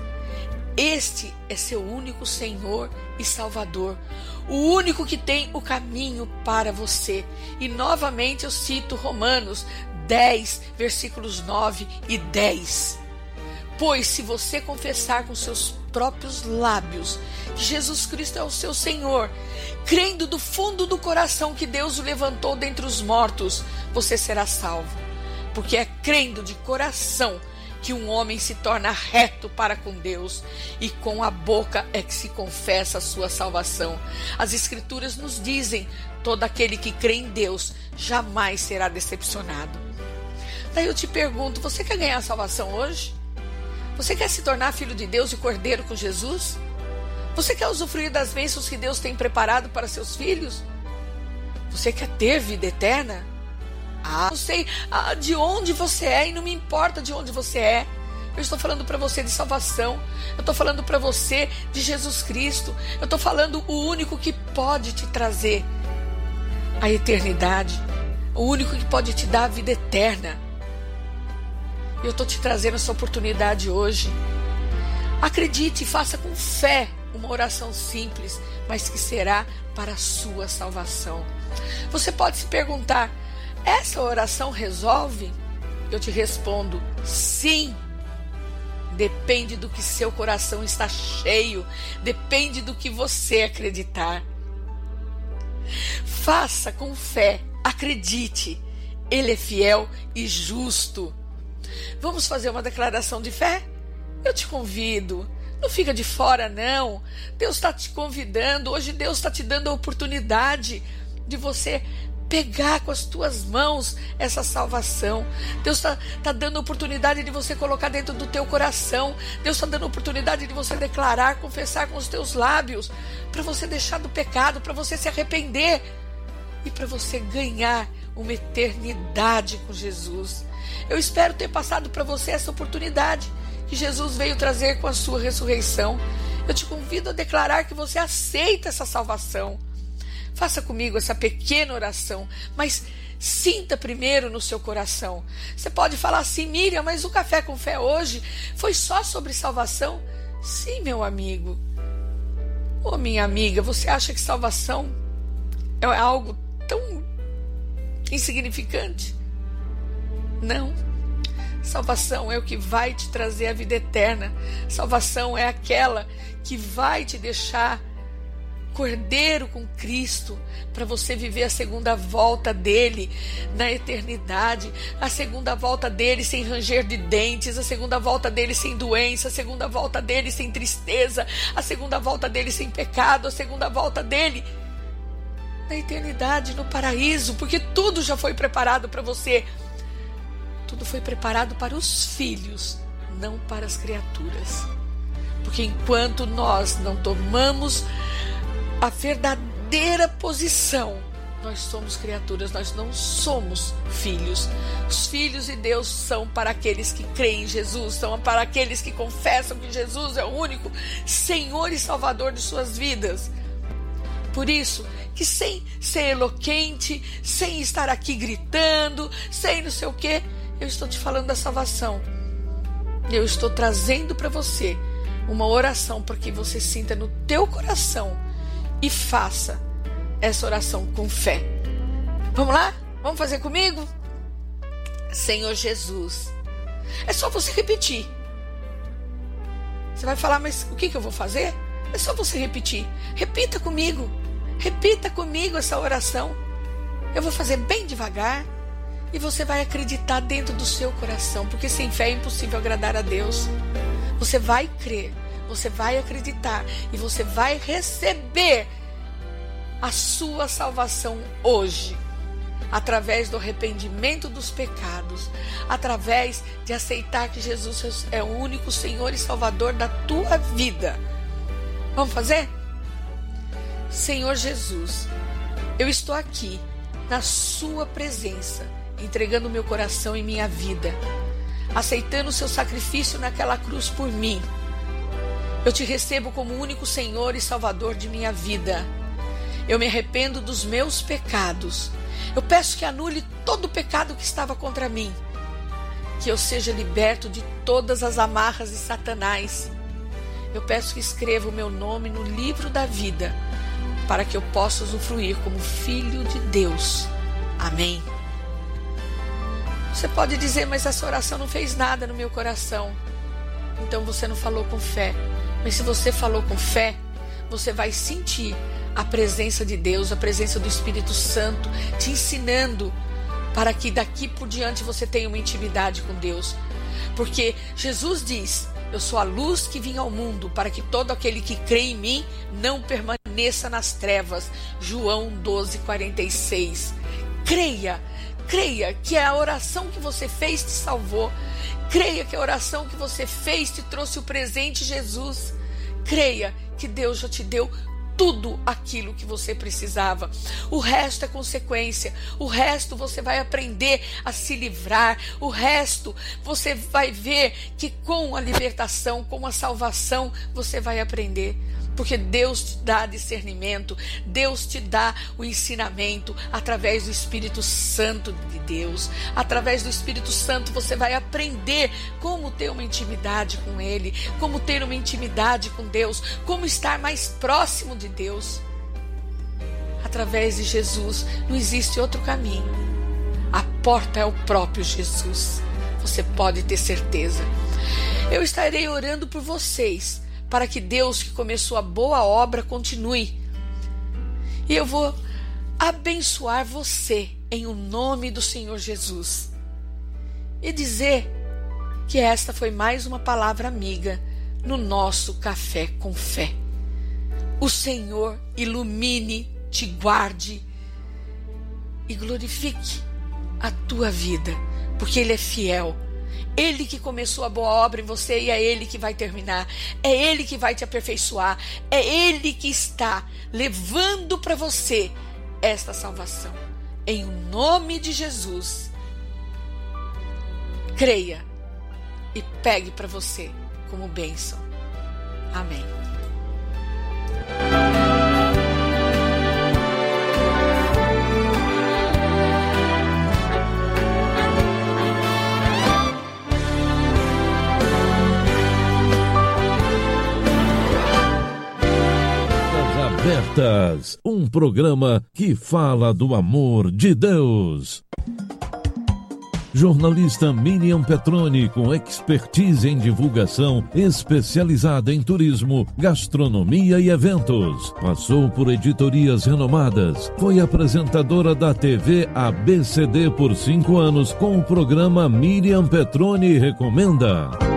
Este é seu único Senhor e Salvador, o único que tem o caminho para você. E novamente eu cito Romanos 10, versículos 9 e 10. Pois se você confessar com seus próprios lábios que Jesus Cristo é o seu Senhor, crendo do fundo do coração que Deus o levantou dentre os mortos, você será salvo. Porque é crendo de coração que um homem se torna reto para com Deus e com a boca é que se confessa a sua salvação. As Escrituras nos dizem: todo aquele que crê em Deus jamais será decepcionado. Daí eu te pergunto: você quer ganhar a salvação hoje? Você quer se tornar filho de Deus e cordeiro com Jesus? Você quer usufruir das bênçãos que Deus tem preparado para seus filhos? Você quer ter vida eterna? Ah, não sei ah, de onde você é e não me importa de onde você é. Eu estou falando para você de salvação. Eu estou falando para você de Jesus Cristo. Eu estou falando o único que pode te trazer a eternidade. O único que pode te dar a vida eterna. Eu estou te trazendo essa oportunidade hoje. Acredite e faça com fé uma oração simples, mas que será para a sua salvação. Você pode se perguntar: essa oração resolve? Eu te respondo: sim. Depende do que seu coração está cheio, depende do que você acreditar. Faça com fé, acredite, Ele é fiel e justo. Vamos fazer uma declaração de fé? Eu te convido. Não fica de fora, não. Deus está te convidando. Hoje Deus está te dando a oportunidade de você pegar com as tuas mãos essa salvação. Deus está tá dando a oportunidade de você colocar dentro do teu coração. Deus está dando a oportunidade de você declarar, confessar com os teus lábios, para você deixar do pecado, para você se arrepender e para você ganhar uma eternidade com Jesus. Eu espero ter passado para você essa oportunidade que Jesus veio trazer com a sua ressurreição. Eu te convido a declarar que você aceita essa salvação. Faça comigo essa pequena oração, mas sinta primeiro no seu coração. Você pode falar assim, Miriam, mas o café com fé hoje foi só sobre salvação? Sim, meu amigo. Ô, oh, minha amiga, você acha que salvação é algo tão insignificante? Não. Salvação é o que vai te trazer a vida eterna. Salvação é aquela que vai te deixar cordeiro com Cristo, para você viver a segunda volta dele na eternidade, a segunda volta dele sem ranger de dentes, a segunda volta dele sem doença, a segunda volta dele sem tristeza, a segunda volta dele sem pecado, a segunda volta dele na eternidade, no paraíso, porque tudo já foi preparado para você. Tudo foi preparado para os filhos, não para as criaturas. Porque enquanto nós não tomamos a verdadeira posição, nós somos criaturas, nós não somos filhos. Os filhos de Deus são para aqueles que creem em Jesus, são para aqueles que confessam que Jesus é o único Senhor e Salvador de suas vidas. Por isso, que sem ser eloquente, sem estar aqui gritando, sem não sei o que, eu estou te falando da salvação. Eu estou trazendo para você uma oração para que você sinta no teu coração e faça essa oração com fé. Vamos lá? Vamos fazer comigo? Senhor Jesus. É só você repetir. Você vai falar, mas o que, que eu vou fazer? É só você repetir. Repita comigo. Repita comigo essa oração. Eu vou fazer bem devagar e você vai acreditar dentro do seu coração, porque sem fé é impossível agradar a Deus. Você vai crer, você vai acreditar e você vai receber a sua salvação hoje, através do arrependimento dos pecados, através de aceitar que Jesus é o único Senhor e Salvador da tua vida. Vamos fazer? Senhor Jesus, eu estou aqui na Sua presença entregando meu coração e minha vida, aceitando o seu sacrifício naquela cruz por mim. Eu te recebo como único Senhor e Salvador de minha vida. Eu me arrependo dos meus pecados. Eu peço que anule todo o pecado que estava contra mim. Que eu seja liberto de todas as amarras de Satanás. Eu peço que escreva o meu nome no livro da vida, para que eu possa usufruir como filho de Deus. Amém. Você pode dizer, mas essa oração não fez nada no meu coração. Então você não falou com fé. Mas se você falou com fé, você vai sentir a presença de Deus, a presença do Espírito Santo te ensinando para que daqui por diante você tenha uma intimidade com Deus. Porque Jesus diz: Eu sou a luz que vim ao mundo, para que todo aquele que crê em mim não permaneça nas trevas. João 12, 46. Creia Creia que a oração que você fez te salvou. Creia que a oração que você fez te trouxe o presente Jesus. Creia que Deus já te deu tudo aquilo que você precisava. O resto é consequência. O resto você vai aprender a se livrar. O resto você vai ver que com a libertação, com a salvação, você vai aprender porque Deus te dá discernimento, Deus te dá o ensinamento através do Espírito Santo de Deus. Através do Espírito Santo você vai aprender como ter uma intimidade com Ele, como ter uma intimidade com Deus, como estar mais próximo de Deus. Através de Jesus não existe outro caminho. A porta é o próprio Jesus. Você pode ter certeza. Eu estarei orando por vocês para que Deus que começou a boa obra continue. E eu vou abençoar você em o nome do Senhor Jesus. E dizer que esta foi mais uma palavra amiga no nosso café com fé. O Senhor ilumine, te guarde e glorifique a tua vida, porque Ele é fiel ele que começou a boa obra em você e é Ele que vai terminar. É Ele que vai te aperfeiçoar. É Ele que está levando para você esta salvação. Em nome de Jesus. Creia e pegue para você como bênção. Amém. Abertas, um programa que fala do amor de Deus. Jornalista Miriam Petroni, com expertise em divulgação, especializada em turismo, gastronomia e eventos. Passou por editorias renomadas. Foi apresentadora da TV ABCD por cinco anos com o programa Miriam Petroni Recomenda.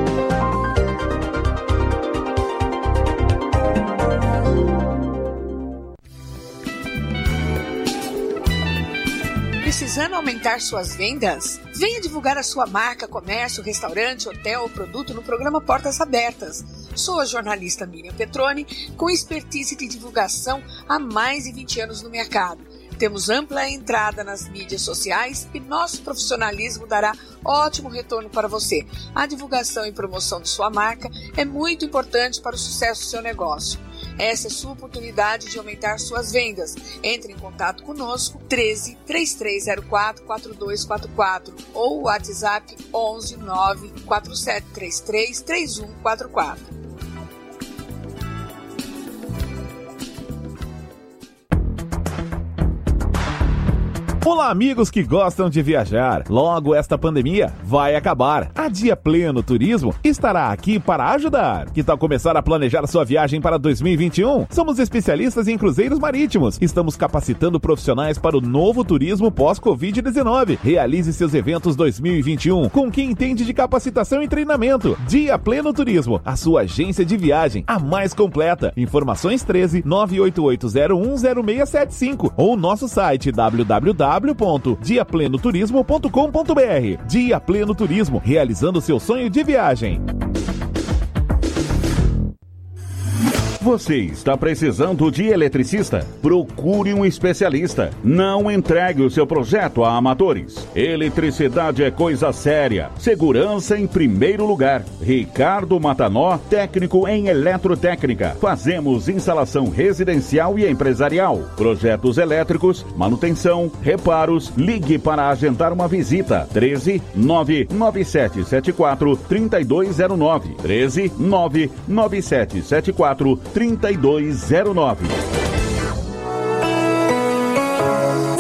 Aumentar suas vendas? Venha divulgar a sua marca, comércio, restaurante, hotel ou produto no programa Portas Abertas. Sou a jornalista Miriam Petroni, com expertise de divulgação há mais de 20 anos no mercado. Temos ampla entrada nas mídias sociais e nosso profissionalismo dará ótimo retorno para você. A divulgação e promoção de sua marca é muito importante para o sucesso do seu negócio. Essa é sua oportunidade de aumentar suas vendas. Entre em contato conosco 13 3304 4244 ou WhatsApp 11 9 4733 3144. Olá, amigos que gostam de viajar. Logo esta pandemia vai acabar. A Dia Pleno Turismo estará aqui para ajudar. Que tal começar a planejar sua viagem para 2021? Somos especialistas em cruzeiros marítimos. Estamos capacitando profissionais para o novo turismo pós-Covid-19. Realize seus eventos 2021 com quem entende de capacitação e treinamento. Dia Pleno Turismo, a sua agência de viagem, a mais completa. Informações 13 988010675 ou nosso site www www.diaplenoturismo.com.br. Dia Pleno Turismo, realizando seu sonho de viagem. Você está precisando de eletricista? Procure um especialista. Não entregue o seu projeto a amadores. Eletricidade é coisa séria. Segurança em primeiro lugar. Ricardo Matanó, técnico em eletrotécnica. Fazemos instalação residencial e empresarial. Projetos elétricos, manutenção, reparos. Ligue para agendar uma visita. 13 99774 3209. 13 99774 3209. 3209.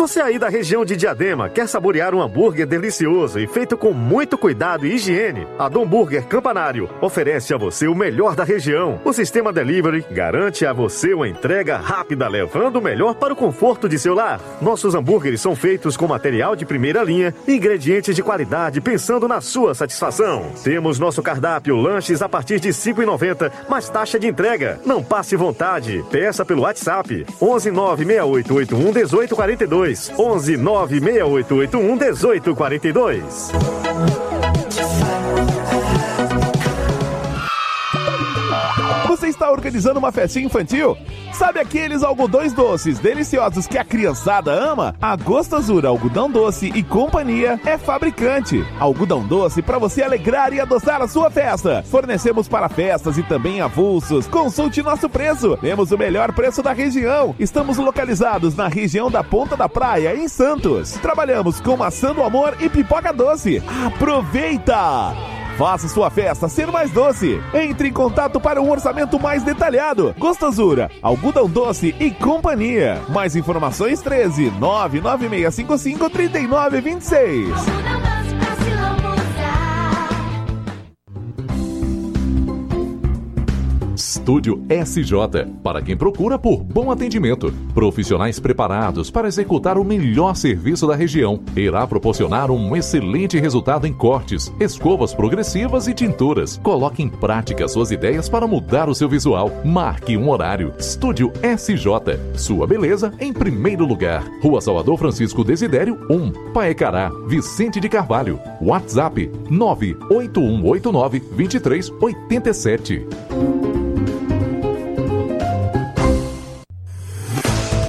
Você aí da região de Diadema quer saborear um hambúrguer delicioso e feito com muito cuidado e higiene? A Dom Burger Campanário oferece a você o melhor da região. O sistema delivery garante a você uma entrega rápida, levando o melhor para o conforto de seu lar. Nossos hambúrgueres são feitos com material de primeira linha e ingredientes de qualidade, pensando na sua satisfação. Temos nosso cardápio lanches a partir de R$ 5,90, mais taxa de entrega. Não passe vontade. Peça pelo WhatsApp 11 96881 1842. 11 96881 1842. Organizando uma festinha infantil? Sabe aqueles algodões doces deliciosos que a criançada ama? A Gostosura Algodão Doce e Companhia é fabricante. Algodão doce para você alegrar e adoçar a sua festa. Fornecemos para festas e também avulsos. Consulte nosso preço. Temos o melhor preço da região. Estamos localizados na região da Ponta da Praia, em Santos. Trabalhamos com maçã do amor e pipoca doce. Aproveita! Faça sua festa ser mais doce. Entre em contato para um orçamento mais detalhado. Gostosura, algodão doce e companhia. Mais informações 13 99655 3926. Estúdio SJ, para quem procura por bom atendimento. Profissionais preparados para executar o melhor serviço da região. Irá proporcionar um excelente resultado em cortes, escovas progressivas e tinturas. Coloque em prática suas ideias para mudar o seu visual. Marque um horário. Estúdio SJ. Sua beleza em primeiro lugar. Rua Salvador Francisco Desidério 1, Paecará, Vicente de Carvalho. WhatsApp 98189 2387.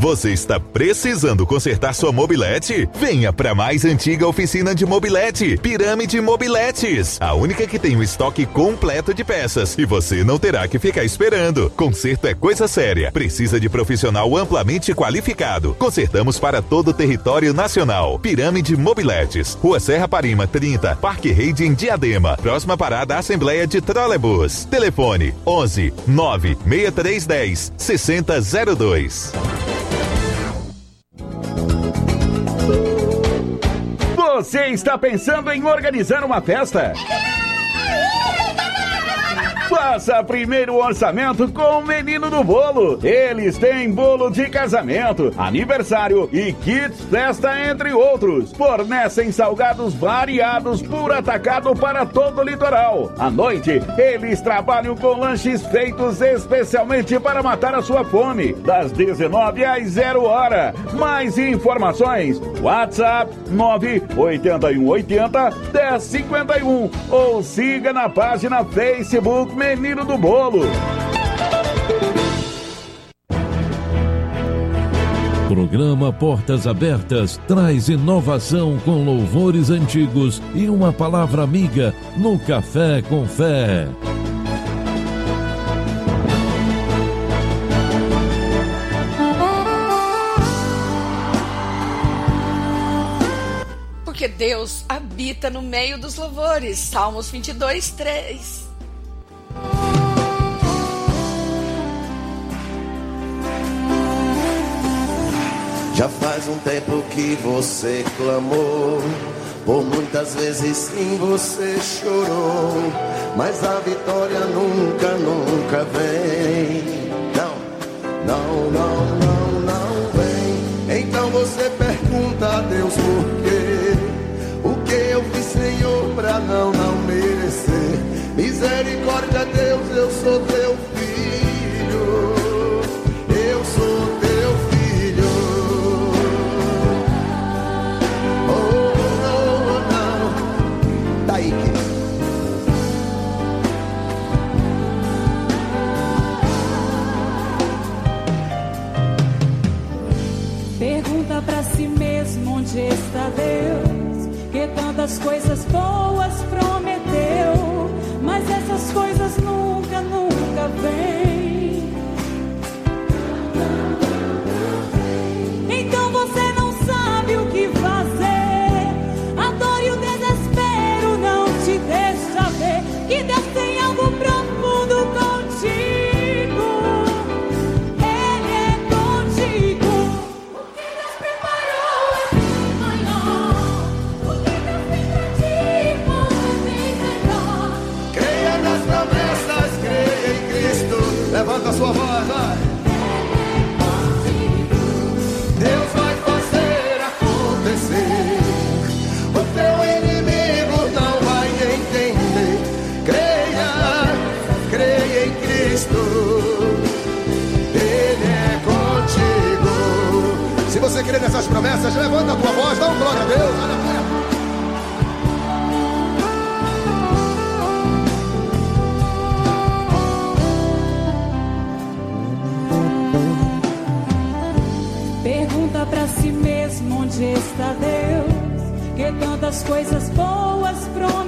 Você está precisando consertar sua mobilete? Venha para a mais antiga oficina de mobilete, Pirâmide Mobiletes, a única que tem um estoque completo de peças e você não terá que ficar esperando. Conserto é coisa séria, precisa de profissional amplamente qualificado. Consertamos para todo o território nacional. Pirâmide Mobiletes, Rua Serra Parima 30, Parque Reide em Diadema, próxima parada Assembleia de Trolebus. Telefone 11 96310 6002. Você está pensando em organizar uma festa? Faça primeiro orçamento com o menino do bolo. Eles têm bolo de casamento, aniversário e kits festa, entre outros. Fornecem salgados variados por atacado para todo o litoral. À noite, eles trabalham com lanches feitos especialmente para matar a sua fome. Das 19 às 0 hora. Mais informações: WhatsApp 98180 1051 ou siga na página Facebook Menino do Bolo. Programa Portas Abertas traz inovação com louvores antigos e uma palavra amiga no Café com Fé. Porque Deus habita no meio dos louvores. Salmos 22, 3. Já faz um tempo que você clamou, por muitas vezes sim você chorou, mas a vitória nunca, nunca vem. Não, não, não, não, não vem. Então você pergunta a Deus por quê? Misericórdia, Deus, As promessas, levanta a tua voz, dá um glória a Deus. Pergunta para si mesmo onde está Deus, que tantas coisas boas prometeu.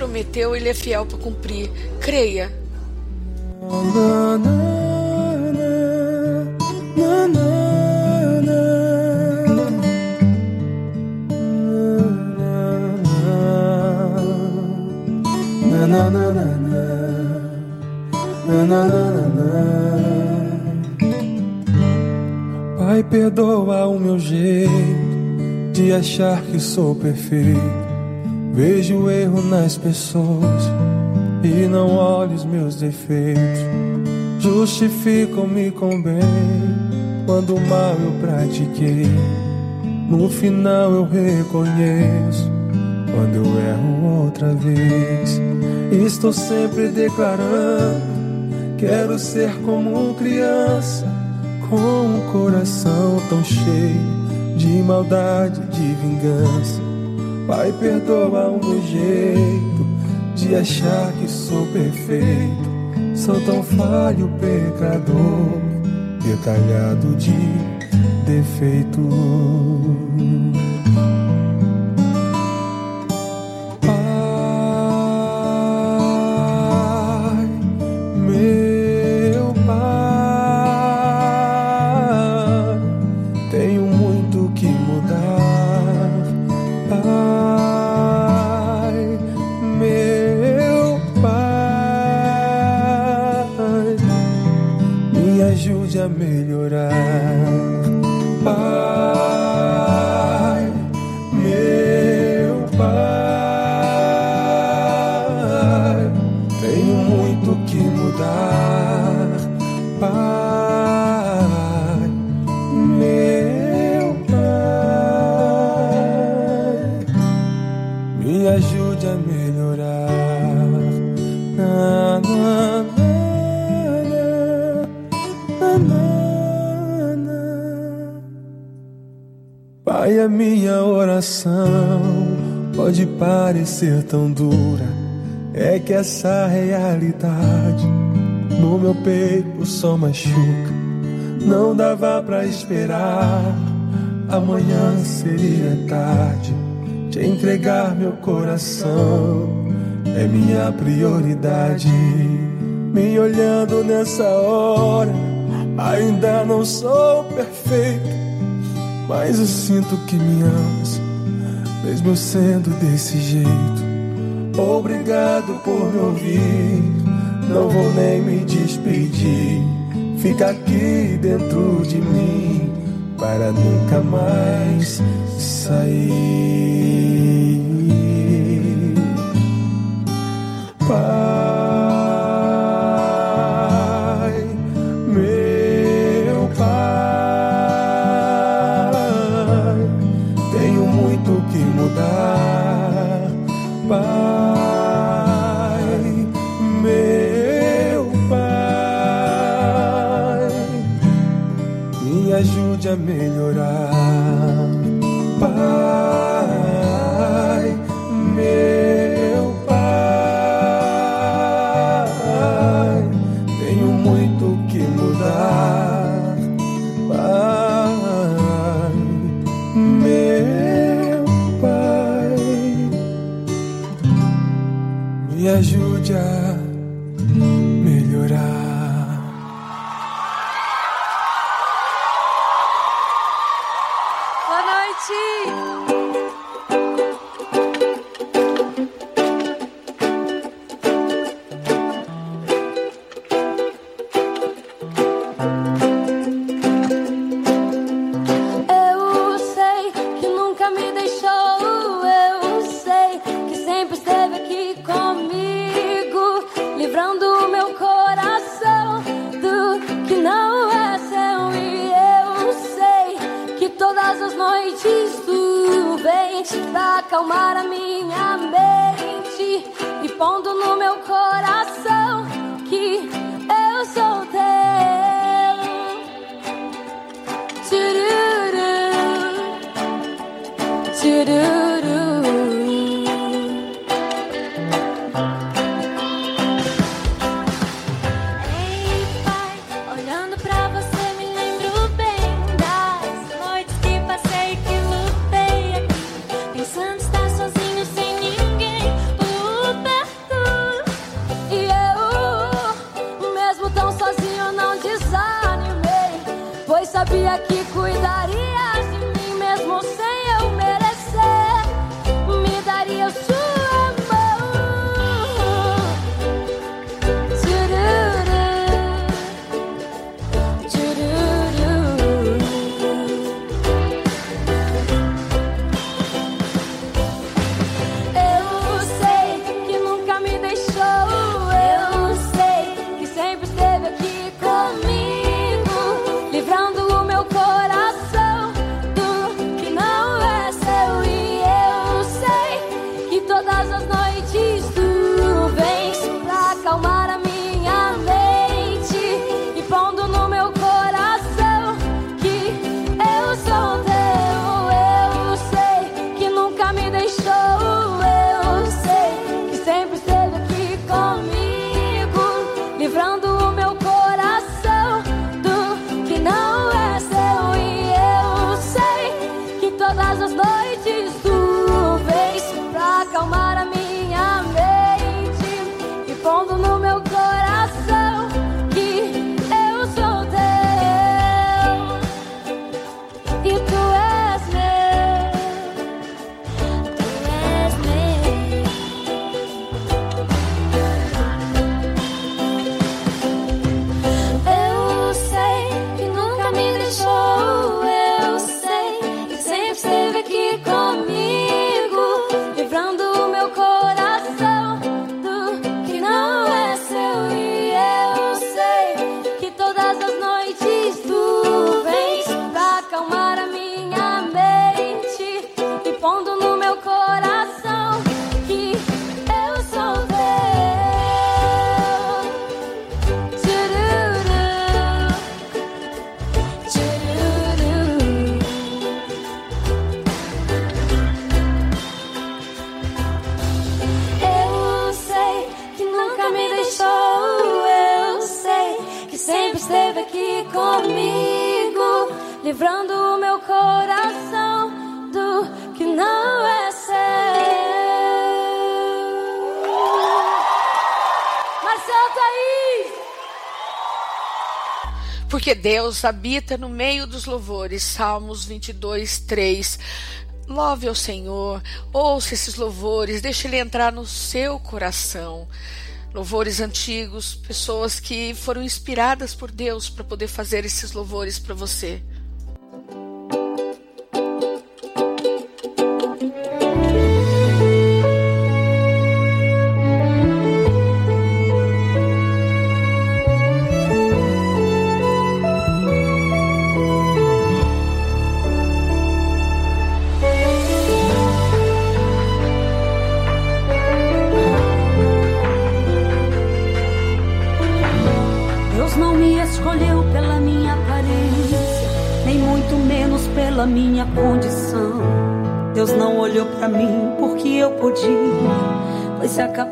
Prometeu, ele é fiel para cumprir. Creia. Pai, perdoa o meu jeito de achar que sou perfeito. Vejo o erro nas pessoas e não olho os meus defeitos. Justificam-me com bem quando o mal eu pratiquei. No final eu reconheço quando eu erro outra vez. Estou sempre declarando: quero ser como criança, com um coração tão cheio de maldade, de vingança. Pai, perdoa o meu jeito de achar que sou perfeito. Sou tão falho, pecador, detalhado de defeito. Pode parecer tão dura. É que essa realidade no meu peito só machuca. Não dava pra esperar. Amanhã seria tarde de entregar meu coração. É minha prioridade. Me olhando nessa hora, ainda não sou perfeito, mas eu sinto que me amas, mesmo sendo desse jeito. Obrigado por me ouvir, não vou nem me despedir. Fica aqui dentro de mim para nunca mais sair. Pai, a melhorar. aqui comigo, livrando o meu coração do que não é seu. E eu sei que todas as noites tu vens pra acalmar a minha mente e pondo no meu coração que Deus habita no meio dos louvores. Salmos 22, 3. Love ao Senhor, ouça esses louvores, deixe ele entrar no seu coração. Louvores antigos, pessoas que foram inspiradas por Deus para poder fazer esses louvores para você.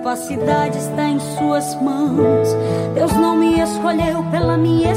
capacidade está em Suas mãos. Deus não me escolheu pela minha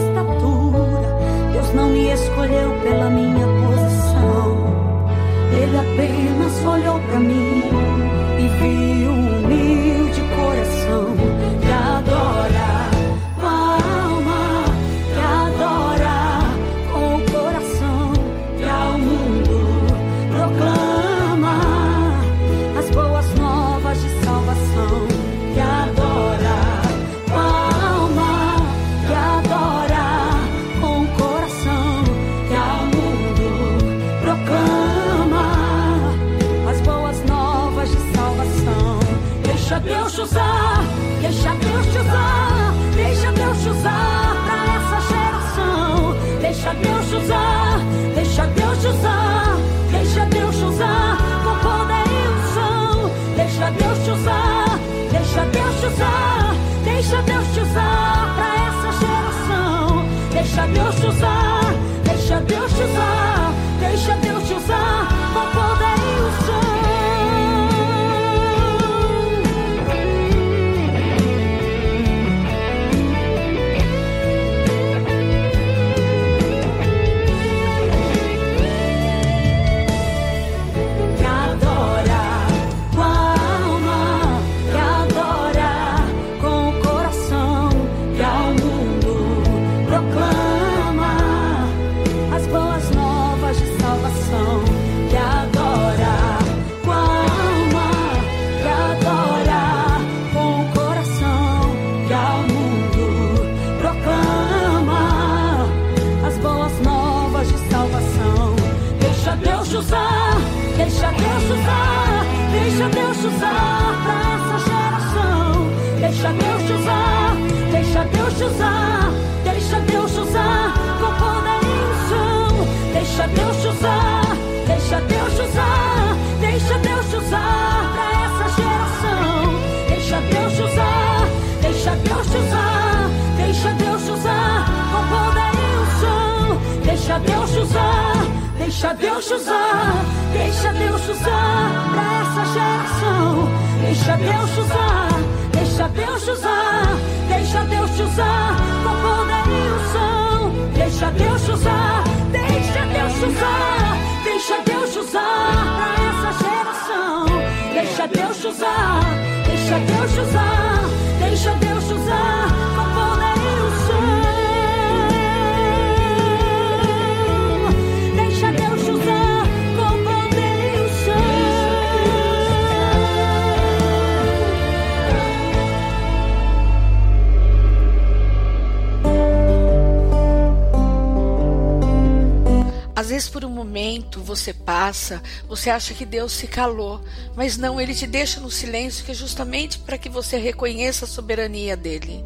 vezes por um momento você passa, você acha que Deus se calou, mas não, ele te deixa no silêncio que é justamente para que você reconheça a soberania dele.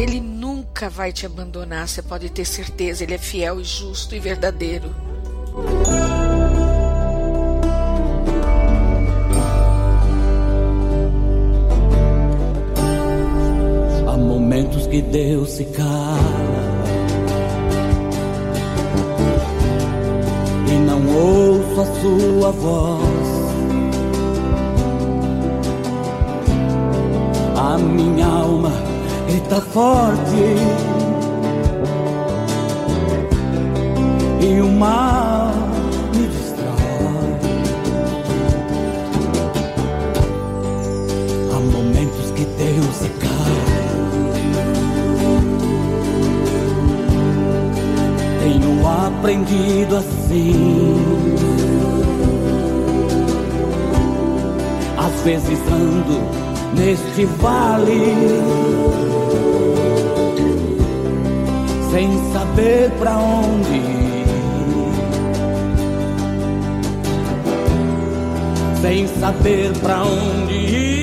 Ele nunca vai te abandonar, você pode ter certeza, ele é fiel e justo e verdadeiro. momentos que Deus se cala e não ouço a sua voz. A minha alma grita forte e o mar aprendido assim. Às vezes ando neste vale, sem saber pra onde ir. Sem saber pra onde ir.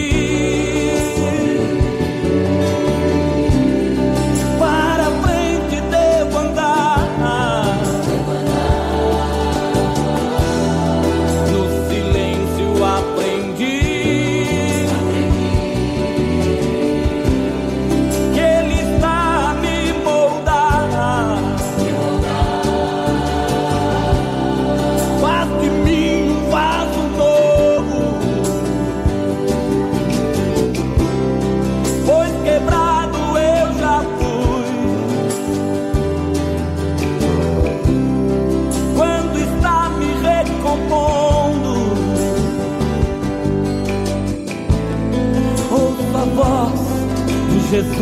Jesus.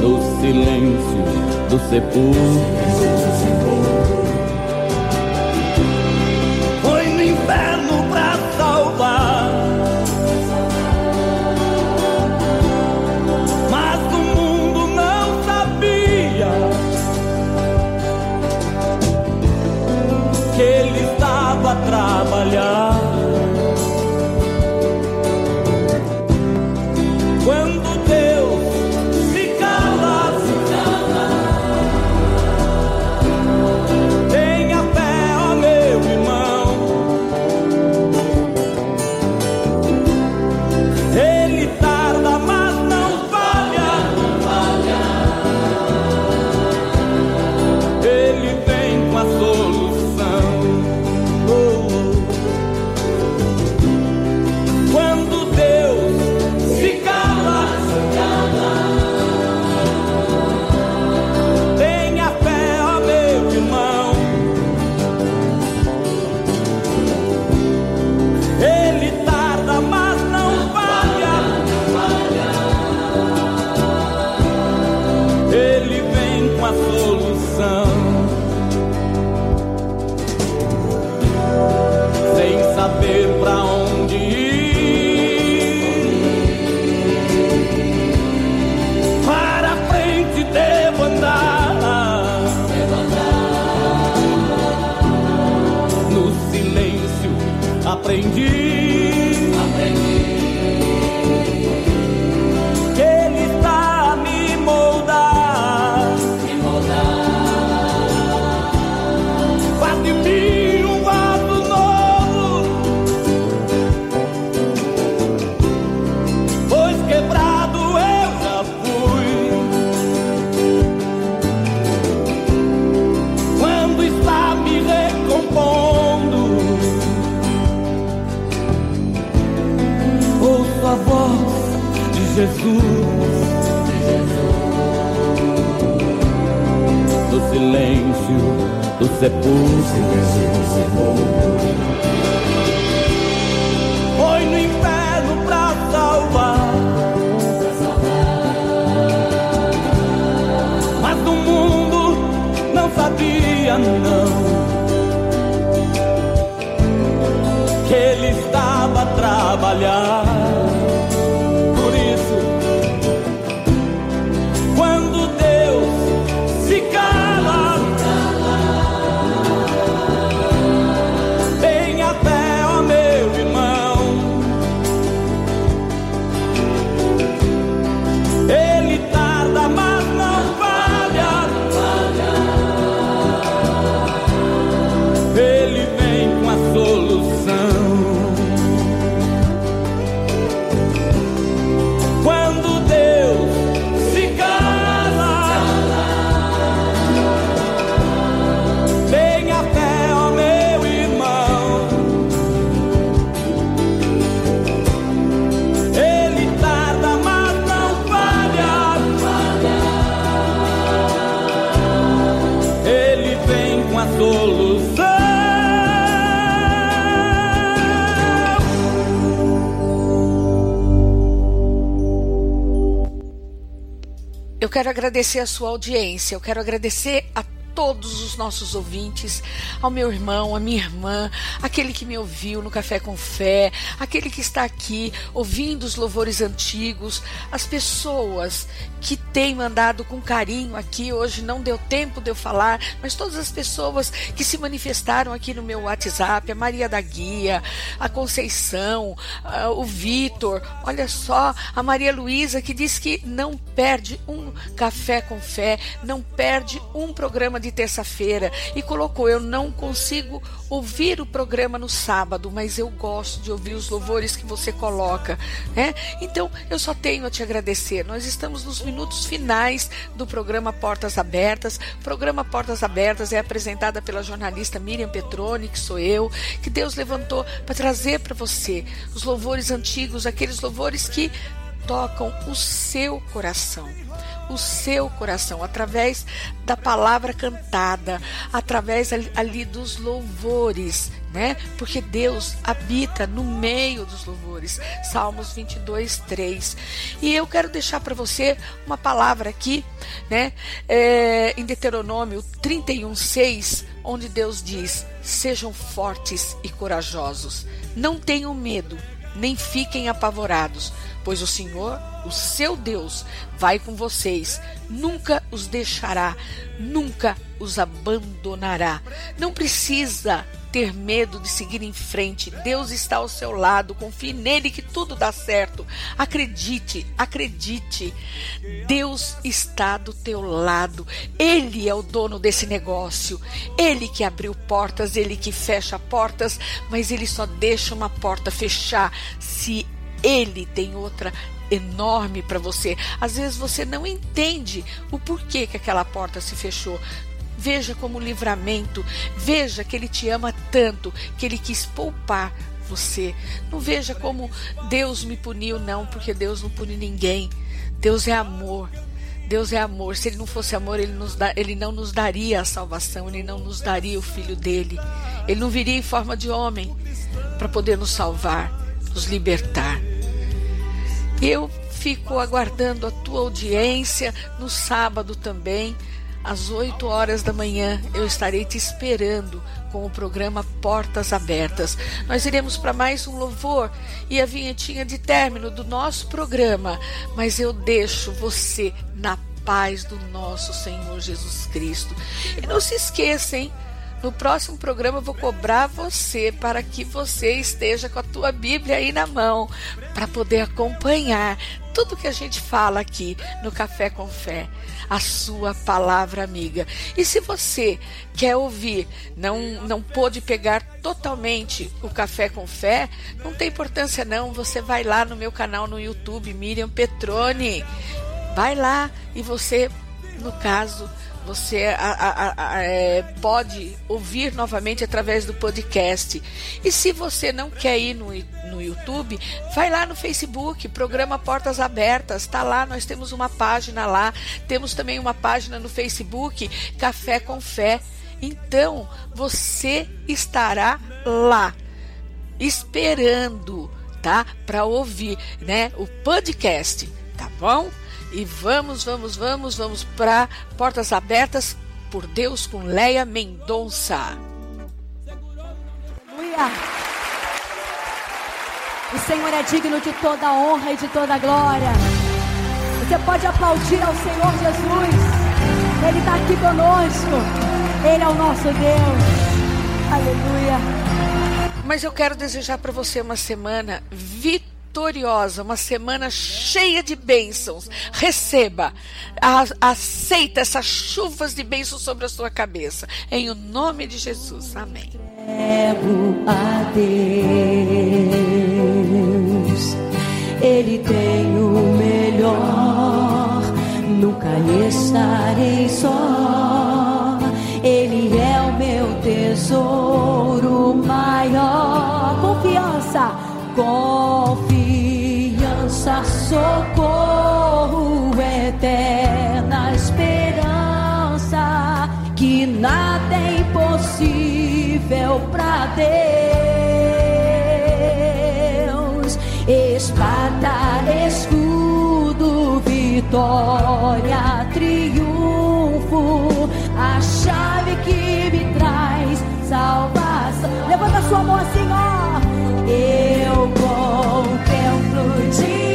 No silêncio do sepulcro. coração. Quero agradecer a sua audiência, eu quero agradecer a todos os nossos ouvintes, ao meu irmão, à minha irmã, aquele que me ouviu no Café com Fé, aquele que está aqui ouvindo os louvores antigos, as pessoas que têm mandado com carinho aqui. Hoje não deu tempo de eu falar, mas todas as pessoas que se manifestaram aqui no meu WhatsApp, a Maria da Guia, a Conceição, o Vitor, olha só, a Maria Luísa que diz que não perde um café com fé, não perde um programa de terça-feira e colocou: Eu não consigo ouvir o programa no sábado, mas eu gosto de ouvir os louvores que você coloca, né? Então eu só tenho a te agradecer. Nós estamos nos minutos finais do programa Portas Abertas. O programa Portas Abertas é apresentada pela jornalista Miriam Petroni, que sou eu, que Deus levantou para trazer para você os louvores antigos, aqueles louvores que tocam o seu coração o seu coração através da palavra cantada, através ali, dos louvores, né? Porque Deus habita no meio dos louvores. Salmos 22, 3. E eu quero deixar para você uma palavra aqui, né? É, em Deuteronômio 31, 6, onde Deus diz: Sejam fortes e corajosos, não tenham medo, nem fiquem apavorados, pois o Senhor, o seu Deus, vai com vocês, nunca os deixará, nunca os abandonará. Não precisa ter medo de seguir em frente. Deus está ao seu lado, confie nele que tudo dá certo. Acredite, acredite. Deus está do teu lado. Ele é o dono desse negócio. Ele que abriu portas, ele que fecha portas, mas ele só deixa uma porta fechar se ele tem outra enorme para você. Às vezes você não entende o porquê que aquela porta se fechou. Veja como livramento, veja que ele te ama tanto que ele quis poupar você. Não veja como Deus me puniu, não, porque Deus não pune ninguém. Deus é amor. Deus é amor. Se ele não fosse amor, ele, ele não nos daria a salvação, ele não nos daria o filho dele. Ele não viria em forma de homem para poder nos salvar, nos libertar. Eu fico aguardando a tua audiência no sábado também, às 8 horas da manhã. Eu estarei te esperando com o programa Portas Abertas. Nós iremos para mais um louvor e a vinhetinha de término do nosso programa, mas eu deixo você na paz do nosso Senhor Jesus Cristo. E não se esqueça, hein? No próximo programa eu vou cobrar você para que você esteja com a tua Bíblia aí na mão, para poder acompanhar tudo que a gente fala aqui no Café com Fé, a sua palavra amiga. E se você quer ouvir, não não pôde pegar totalmente o Café com Fé, não tem importância não, você vai lá no meu canal no YouTube, Miriam Petrone. Vai lá e você, no caso, você a, a, a, é, pode ouvir novamente através do podcast. E se você não quer ir no, no YouTube, vai lá no Facebook, programa Portas Abertas, está lá, nós temos uma página lá, temos também uma página no Facebook, Café com Fé. Então, você estará lá esperando, tá? Para ouvir, né, o podcast, tá bom? E vamos, vamos, vamos, vamos para Portas Abertas por Deus com Leia Mendonça. Aleluia. O Senhor é digno de toda honra e de toda glória. Você pode aplaudir ao Senhor Jesus. Ele está aqui conosco. Ele é o nosso Deus. Aleluia. Mas eu quero desejar para você uma semana vitoriosa vitoriosa, uma semana cheia de bênçãos. Receba, a, aceita essas chuvas de bênçãos sobre a sua cabeça. Em o nome de Jesus. Amém. a Deus, Ele tem o melhor, nunca estarei só. Ele é o meu tesouro maior. Confiança, confiança socorro, eterna esperança, que nada é impossível para Deus. Espada, escudo, vitória, triunfo, a chave que me traz salvação. Levanta sua mão assim, ó. Eu contemplo diante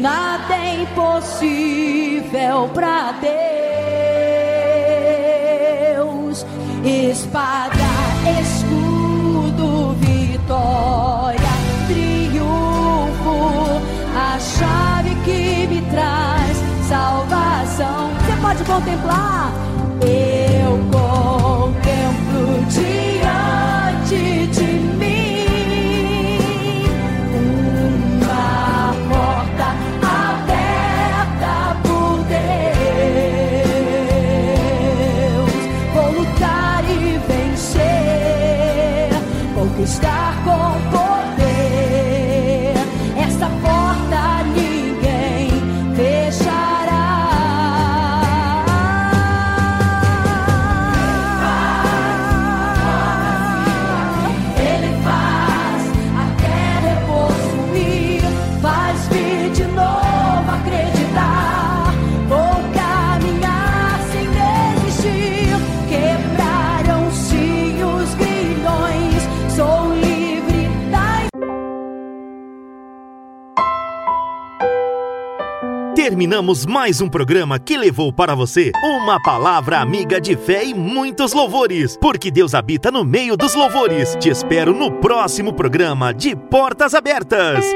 nada é impossível para Deus. Espada, escudo, vitória, triunfo, a chave que me traz salvação. Você pode contemplar. stop. Terminamos mais um programa que levou para você uma palavra amiga de fé e muitos louvores, porque Deus habita no meio dos louvores. Te espero no próximo programa de Portas Abertas.